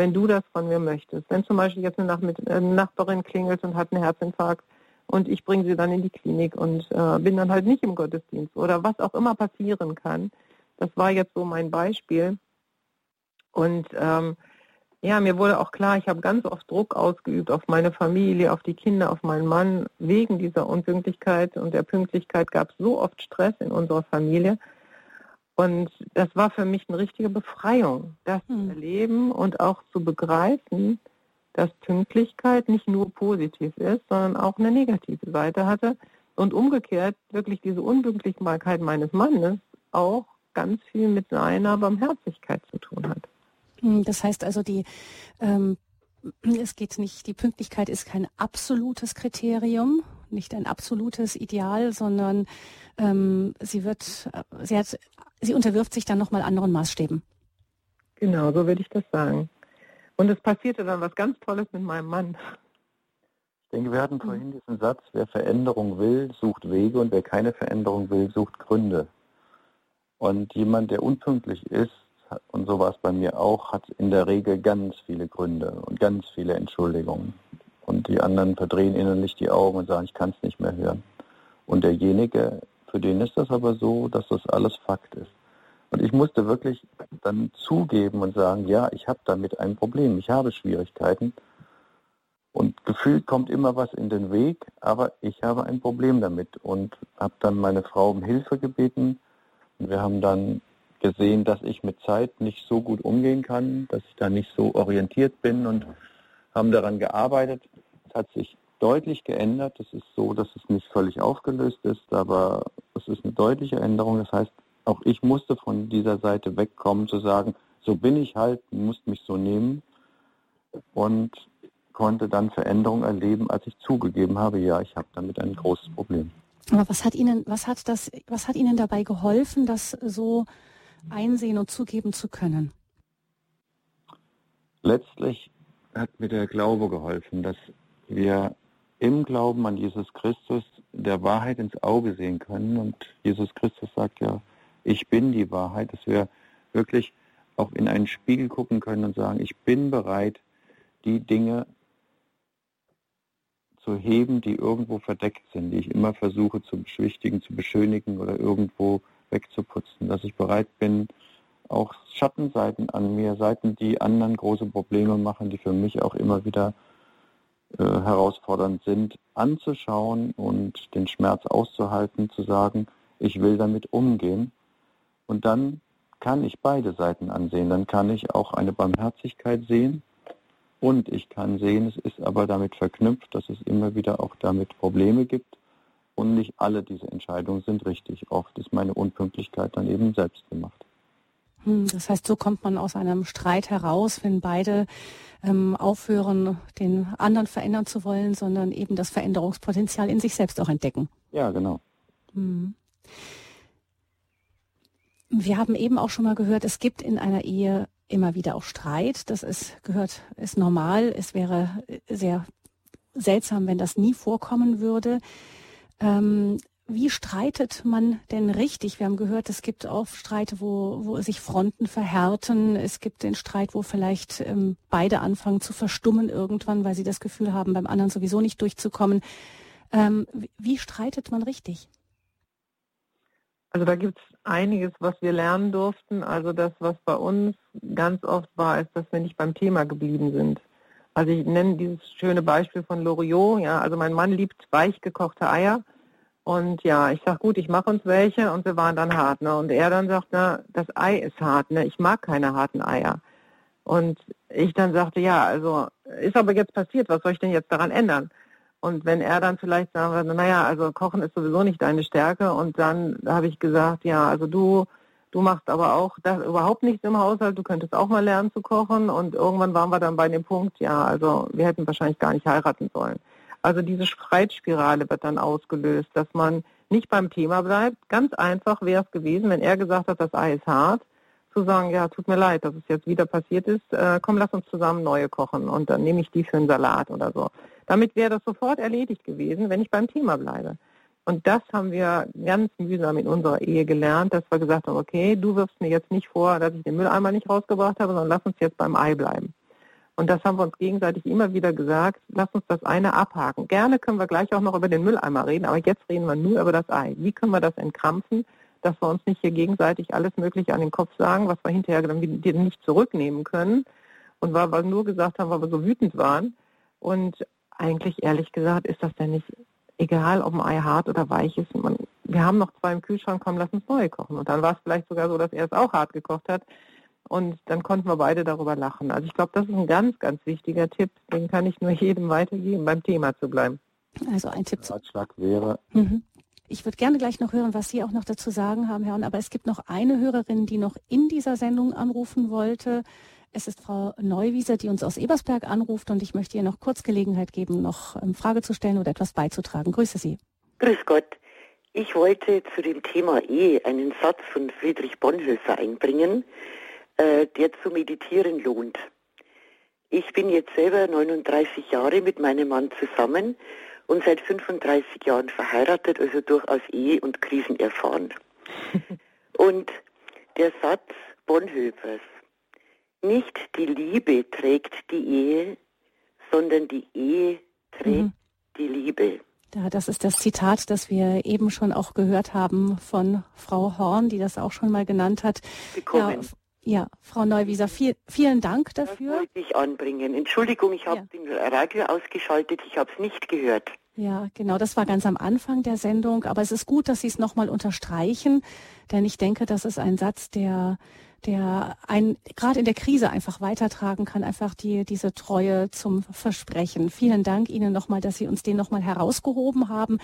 wenn du das von mir möchtest. Wenn zum Beispiel jetzt eine, Nachbarin klingelt und hat einen Herzinfarkt und ich bringe sie dann in die Klinik und äh, bin dann halt nicht im Gottesdienst oder was auch immer passieren kann. Das war jetzt so mein Beispiel. Und ähm, ja, mir wurde auch klar, ich habe ganz oft Druck ausgeübt auf meine Familie, auf die Kinder, auf meinen Mann. Wegen dieser Unpünktlichkeit und der Pünktlichkeit gab es so oft Stress in unserer Familie. Und das war für mich eine richtige Befreiung, das hm. zu erleben und auch zu begreifen, dass Pünktlichkeit nicht nur positiv ist, sondern auch eine negative Seite hatte. Und umgekehrt wirklich diese Unpünktlichkeit meines Mannes auch ganz viel mit seiner Barmherzigkeit zu tun hat. Hm, das heißt also, die, ähm, es geht nicht, die Pünktlichkeit ist kein absolutes Kriterium, nicht ein absolutes Ideal, sondern ähm, sie wird, äh, sie hat, sie unterwirft sich dann nochmal anderen Maßstäben. Genau, so würde ich das sagen. Und es passierte dann was ganz Tolles mit meinem Mann. Ich denke, wir hatten vorhin diesen Satz, wer Veränderung will, sucht Wege und wer keine Veränderung will, sucht Gründe. Und jemand, der unpünktlich ist, und so war es bei mir auch, hat in der Regel ganz viele Gründe und ganz viele Entschuldigungen. Und die anderen verdrehen innerlich die Augen und sagen, ich kann es nicht mehr hören. Und derjenige, für den ist das aber so, dass das alles Fakt ist. Und ich musste wirklich dann zugeben und sagen, ja, ich habe damit ein Problem, ich habe Schwierigkeiten. Und gefühlt kommt immer was in den Weg, aber ich habe ein Problem damit und habe dann meine Frau um Hilfe gebeten. Und wir haben dann gesehen, dass ich mit Zeit nicht so gut umgehen kann, dass ich da nicht so orientiert bin und haben daran gearbeitet. Es hat sich deutlich geändert. Es ist so, dass es nicht völlig aufgelöst ist, aber es ist eine deutliche Änderung. Das heißt, auch ich musste von dieser Seite wegkommen, zu sagen, so bin ich halt, musst mich so nehmen und konnte dann Veränderungen erleben, als ich zugegeben habe, ja, ich habe damit ein großes Problem. Aber was hat Ihnen, was hat das, was hat Ihnen dabei geholfen, das so einsehen und zugeben zu können? Letztlich hat mir der Glaube geholfen, dass wir im Glauben an Jesus Christus der Wahrheit ins Auge sehen können. Und Jesus Christus sagt ja, ich bin die Wahrheit, dass wir wirklich auch in einen Spiegel gucken können und sagen, ich bin bereit, die Dinge zu heben, die irgendwo verdeckt sind, die ich immer versuche zu beschwichtigen, zu beschönigen oder irgendwo wegzuputzen, dass ich bereit bin, auch Schattenseiten an mir, Seiten, die anderen große Probleme machen, die für mich auch immer wieder äh, herausfordernd sind, anzuschauen und den Schmerz auszuhalten, zu sagen, ich will damit umgehen. Und dann kann ich beide Seiten ansehen. Dann kann ich auch eine Barmherzigkeit sehen und ich kann sehen, es ist aber damit verknüpft, dass es immer wieder auch damit Probleme gibt und nicht alle diese Entscheidungen sind richtig. Oft ist meine Unpünktlichkeit dann eben selbst gemacht. Hm, das heißt, so kommt man aus einem Streit heraus, wenn beide ähm, aufhören, den anderen verändern zu wollen, sondern eben das Veränderungspotenzial in sich selbst auch entdecken. Ja, genau. Hm. Wir haben eben auch schon mal gehört, es gibt in einer Ehe immer wieder auch Streit. Das ist, gehört, ist normal. Es wäre sehr seltsam, wenn das nie vorkommen würde. Ähm, wie streitet man denn richtig? Wir haben gehört, es gibt auch Streite, wo, wo sich Fronten verhärten. Es gibt den Streit, wo vielleicht ähm, beide anfangen zu verstummen irgendwann, weil sie das Gefühl haben, beim anderen sowieso nicht durchzukommen. Ähm, wie, streitet man richtig? Also da gibt es einiges, was wir lernen durften. Also das, was bei uns ganz oft war, ist, dass wir nicht beim Thema geblieben sind. Also ich nenne dieses schöne Beispiel von Loriot. Ja, also mein Mann liebt weich gekochte Eier. Und ja, ich sag gut, ich mache uns welche und sie waren dann hart. Ne? Und er dann sagt, na, das Ei ist hart, ne? Ich mag keine harten Eier. Und ich dann sagte, ja, also ist aber jetzt passiert, was soll ich denn jetzt daran ändern? Und wenn er dann vielleicht sagen würde, naja, also Kochen ist sowieso nicht deine Stärke. Und dann habe ich gesagt, ja, also du, du machst aber auch das, überhaupt nichts im Haushalt, du könntest auch mal lernen zu kochen. Und irgendwann waren wir dann bei dem Punkt, ja, also wir hätten wahrscheinlich gar nicht heiraten sollen. Also diese Streitspirale wird dann ausgelöst, dass man nicht beim Thema bleibt. Ganz einfach wäre es gewesen, wenn er gesagt hat, das Ei ist hart, zu sagen, ja, tut mir leid, dass es jetzt wieder passiert ist, äh, komm, lass uns zusammen neue kochen und dann nehme ich die für einen Salat oder so. Damit wäre das sofort erledigt gewesen, wenn ich beim Thema bleibe. Und das haben wir ganz mühsam in unserer Ehe gelernt, dass wir gesagt haben, okay, du wirfst mir jetzt nicht vor, dass ich den Mülleimer nicht rausgebracht habe, sondern lass uns jetzt beim Ei bleiben. Und das haben wir uns gegenseitig immer wieder gesagt, lass uns das eine abhaken. Gerne können wir gleich auch noch über den Mülleimer reden, aber jetzt reden wir nur über das Ei. Wie können wir das entkrampfen, dass wir uns nicht hier gegenseitig alles Mögliche an den Kopf sagen, was wir hinterher dann nicht zurücknehmen können. Und weil wir nur gesagt haben, weil wir so wütend waren. Und eigentlich, ehrlich gesagt, ist das denn nicht egal ob ein Ei hart oder weich ist. Man, wir haben noch zwei im Kühlschrank, komm, lass uns neue kochen. Und dann war es vielleicht sogar so, dass er es auch hart gekocht hat. Und dann konnten wir beide darüber lachen. Also ich glaube, das ist ein ganz, ganz wichtiger Tipp. Den kann ich nur jedem weitergeben, beim Thema zu bleiben. Also ein Tipp. Ratschlag wäre. Mhm. Ich würde gerne gleich noch hören, was Sie auch noch dazu sagen haben, Herrn. Aber es gibt noch eine Hörerin, die noch in dieser Sendung anrufen wollte. Es ist Frau Neuwieser, die uns aus Ebersberg anruft und ich möchte ihr noch kurz Gelegenheit geben, noch eine ähm, Frage zu stellen oder etwas beizutragen. Grüße Sie. Grüß Gott. Ich wollte zu dem Thema Ehe einen Satz von Friedrich Bonhoeffer einbringen, äh, der zu meditieren lohnt. Ich bin jetzt selber 39 Jahre mit meinem Mann zusammen und seit 35 Jahren verheiratet, also durchaus Ehe und Krisen erfahren. und der Satz Bonhoeffers, nicht die Liebe trägt die Ehe, sondern die Ehe trägt mhm. die Liebe. Ja, das ist das Zitat, das wir eben schon auch gehört haben von Frau Horn, die das auch schon mal genannt hat. Bekommen. Ja, ja Frau Neuwieser, viel, vielen Dank dafür. Das wollte ich anbringen. Entschuldigung, ich habe ja. den Radio ausgeschaltet, ich habe es nicht gehört. Ja, genau, das war ganz am Anfang der Sendung, aber es ist gut, dass Sie es nochmal unterstreichen, denn ich denke, das ist ein Satz, der der einen gerade in der Krise einfach weitertragen kann, einfach die, diese Treue zum Versprechen. Vielen Dank Ihnen nochmal, dass Sie uns den nochmal herausgehoben haben.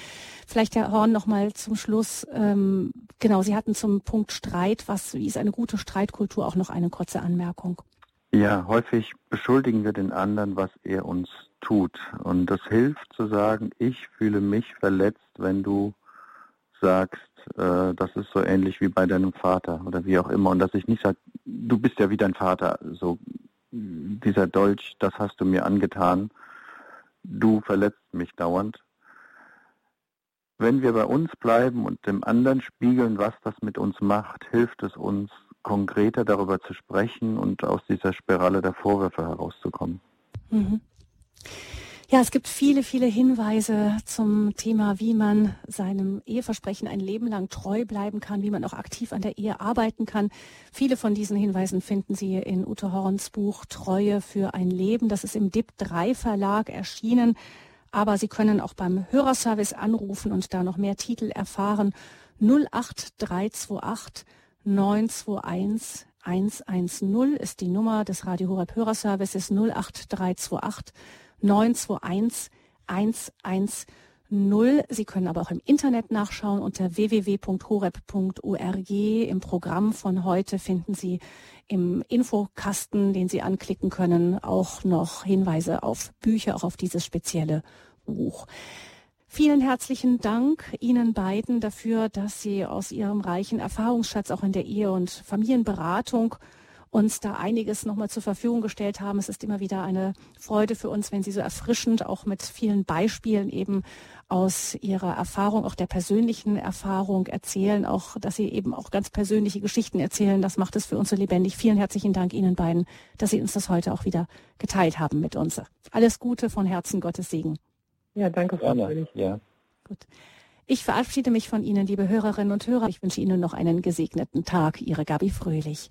Vielleicht Herr Horn nochmal zum Schluss. Ähm, genau, Sie hatten zum Punkt Streit, was, wie ist eine gute Streitkultur, auch noch eine kurze Anmerkung. Ja, häufig beschuldigen wir den anderen, was er uns tut. Und das hilft zu sagen, ich fühle mich verletzt, wenn du sagst, äh, das ist so ähnlich wie bei deinem Vater oder wie auch immer. Und dass ich nicht sage, du bist ja wie dein Vater, so dieser Dolch, das hast du mir angetan, du verletzt mich dauernd. Wenn wir bei uns bleiben und dem anderen spiegeln, was das mit uns macht, hilft es uns, konkreter darüber zu sprechen und aus dieser Spirale der Vorwürfe herauszukommen. Mhm. Ja, es gibt viele, viele Hinweise zum Thema, wie man seinem Eheversprechen ein Leben lang treu bleiben kann, wie man auch aktiv an der Ehe arbeiten kann. Viele von diesen Hinweisen finden Sie in Ute Horns Buch Treue für ein Leben. Das ist im DIP 3 Verlag erschienen. Aber Sie können auch beim Hörerservice anrufen und da noch mehr Titel erfahren. 08328 921 110 ist die Nummer des Radio Horeb Hörerservices 08328 921 110. Sie können aber auch im Internet nachschauen unter www.horeb.org. Im Programm von heute finden Sie im Infokasten, den Sie anklicken können, auch noch Hinweise auf Bücher, auch auf dieses spezielle Buch. Vielen herzlichen Dank Ihnen beiden dafür, dass Sie aus Ihrem reichen Erfahrungsschatz auch in der Ehe- und Familienberatung uns da einiges nochmal zur Verfügung gestellt haben. Es ist immer wieder eine Freude für uns, wenn Sie so erfrischend auch mit vielen Beispielen eben aus Ihrer Erfahrung, auch der persönlichen Erfahrung erzählen, auch, dass Sie eben auch ganz persönliche Geschichten erzählen. Das macht es für uns so lebendig. Vielen herzlichen Dank Ihnen beiden, dass Sie uns das heute auch wieder geteilt haben mit uns. Alles Gute von Herzen, Gottes Segen. Ja, danke, Frau König. Ja. Gut. Ich verabschiede mich von Ihnen, liebe Hörerinnen und Hörer. Ich wünsche Ihnen noch einen gesegneten Tag. Ihre Gabi Fröhlich.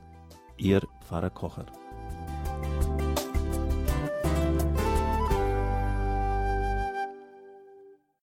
Ihr Pfarrer Kocher.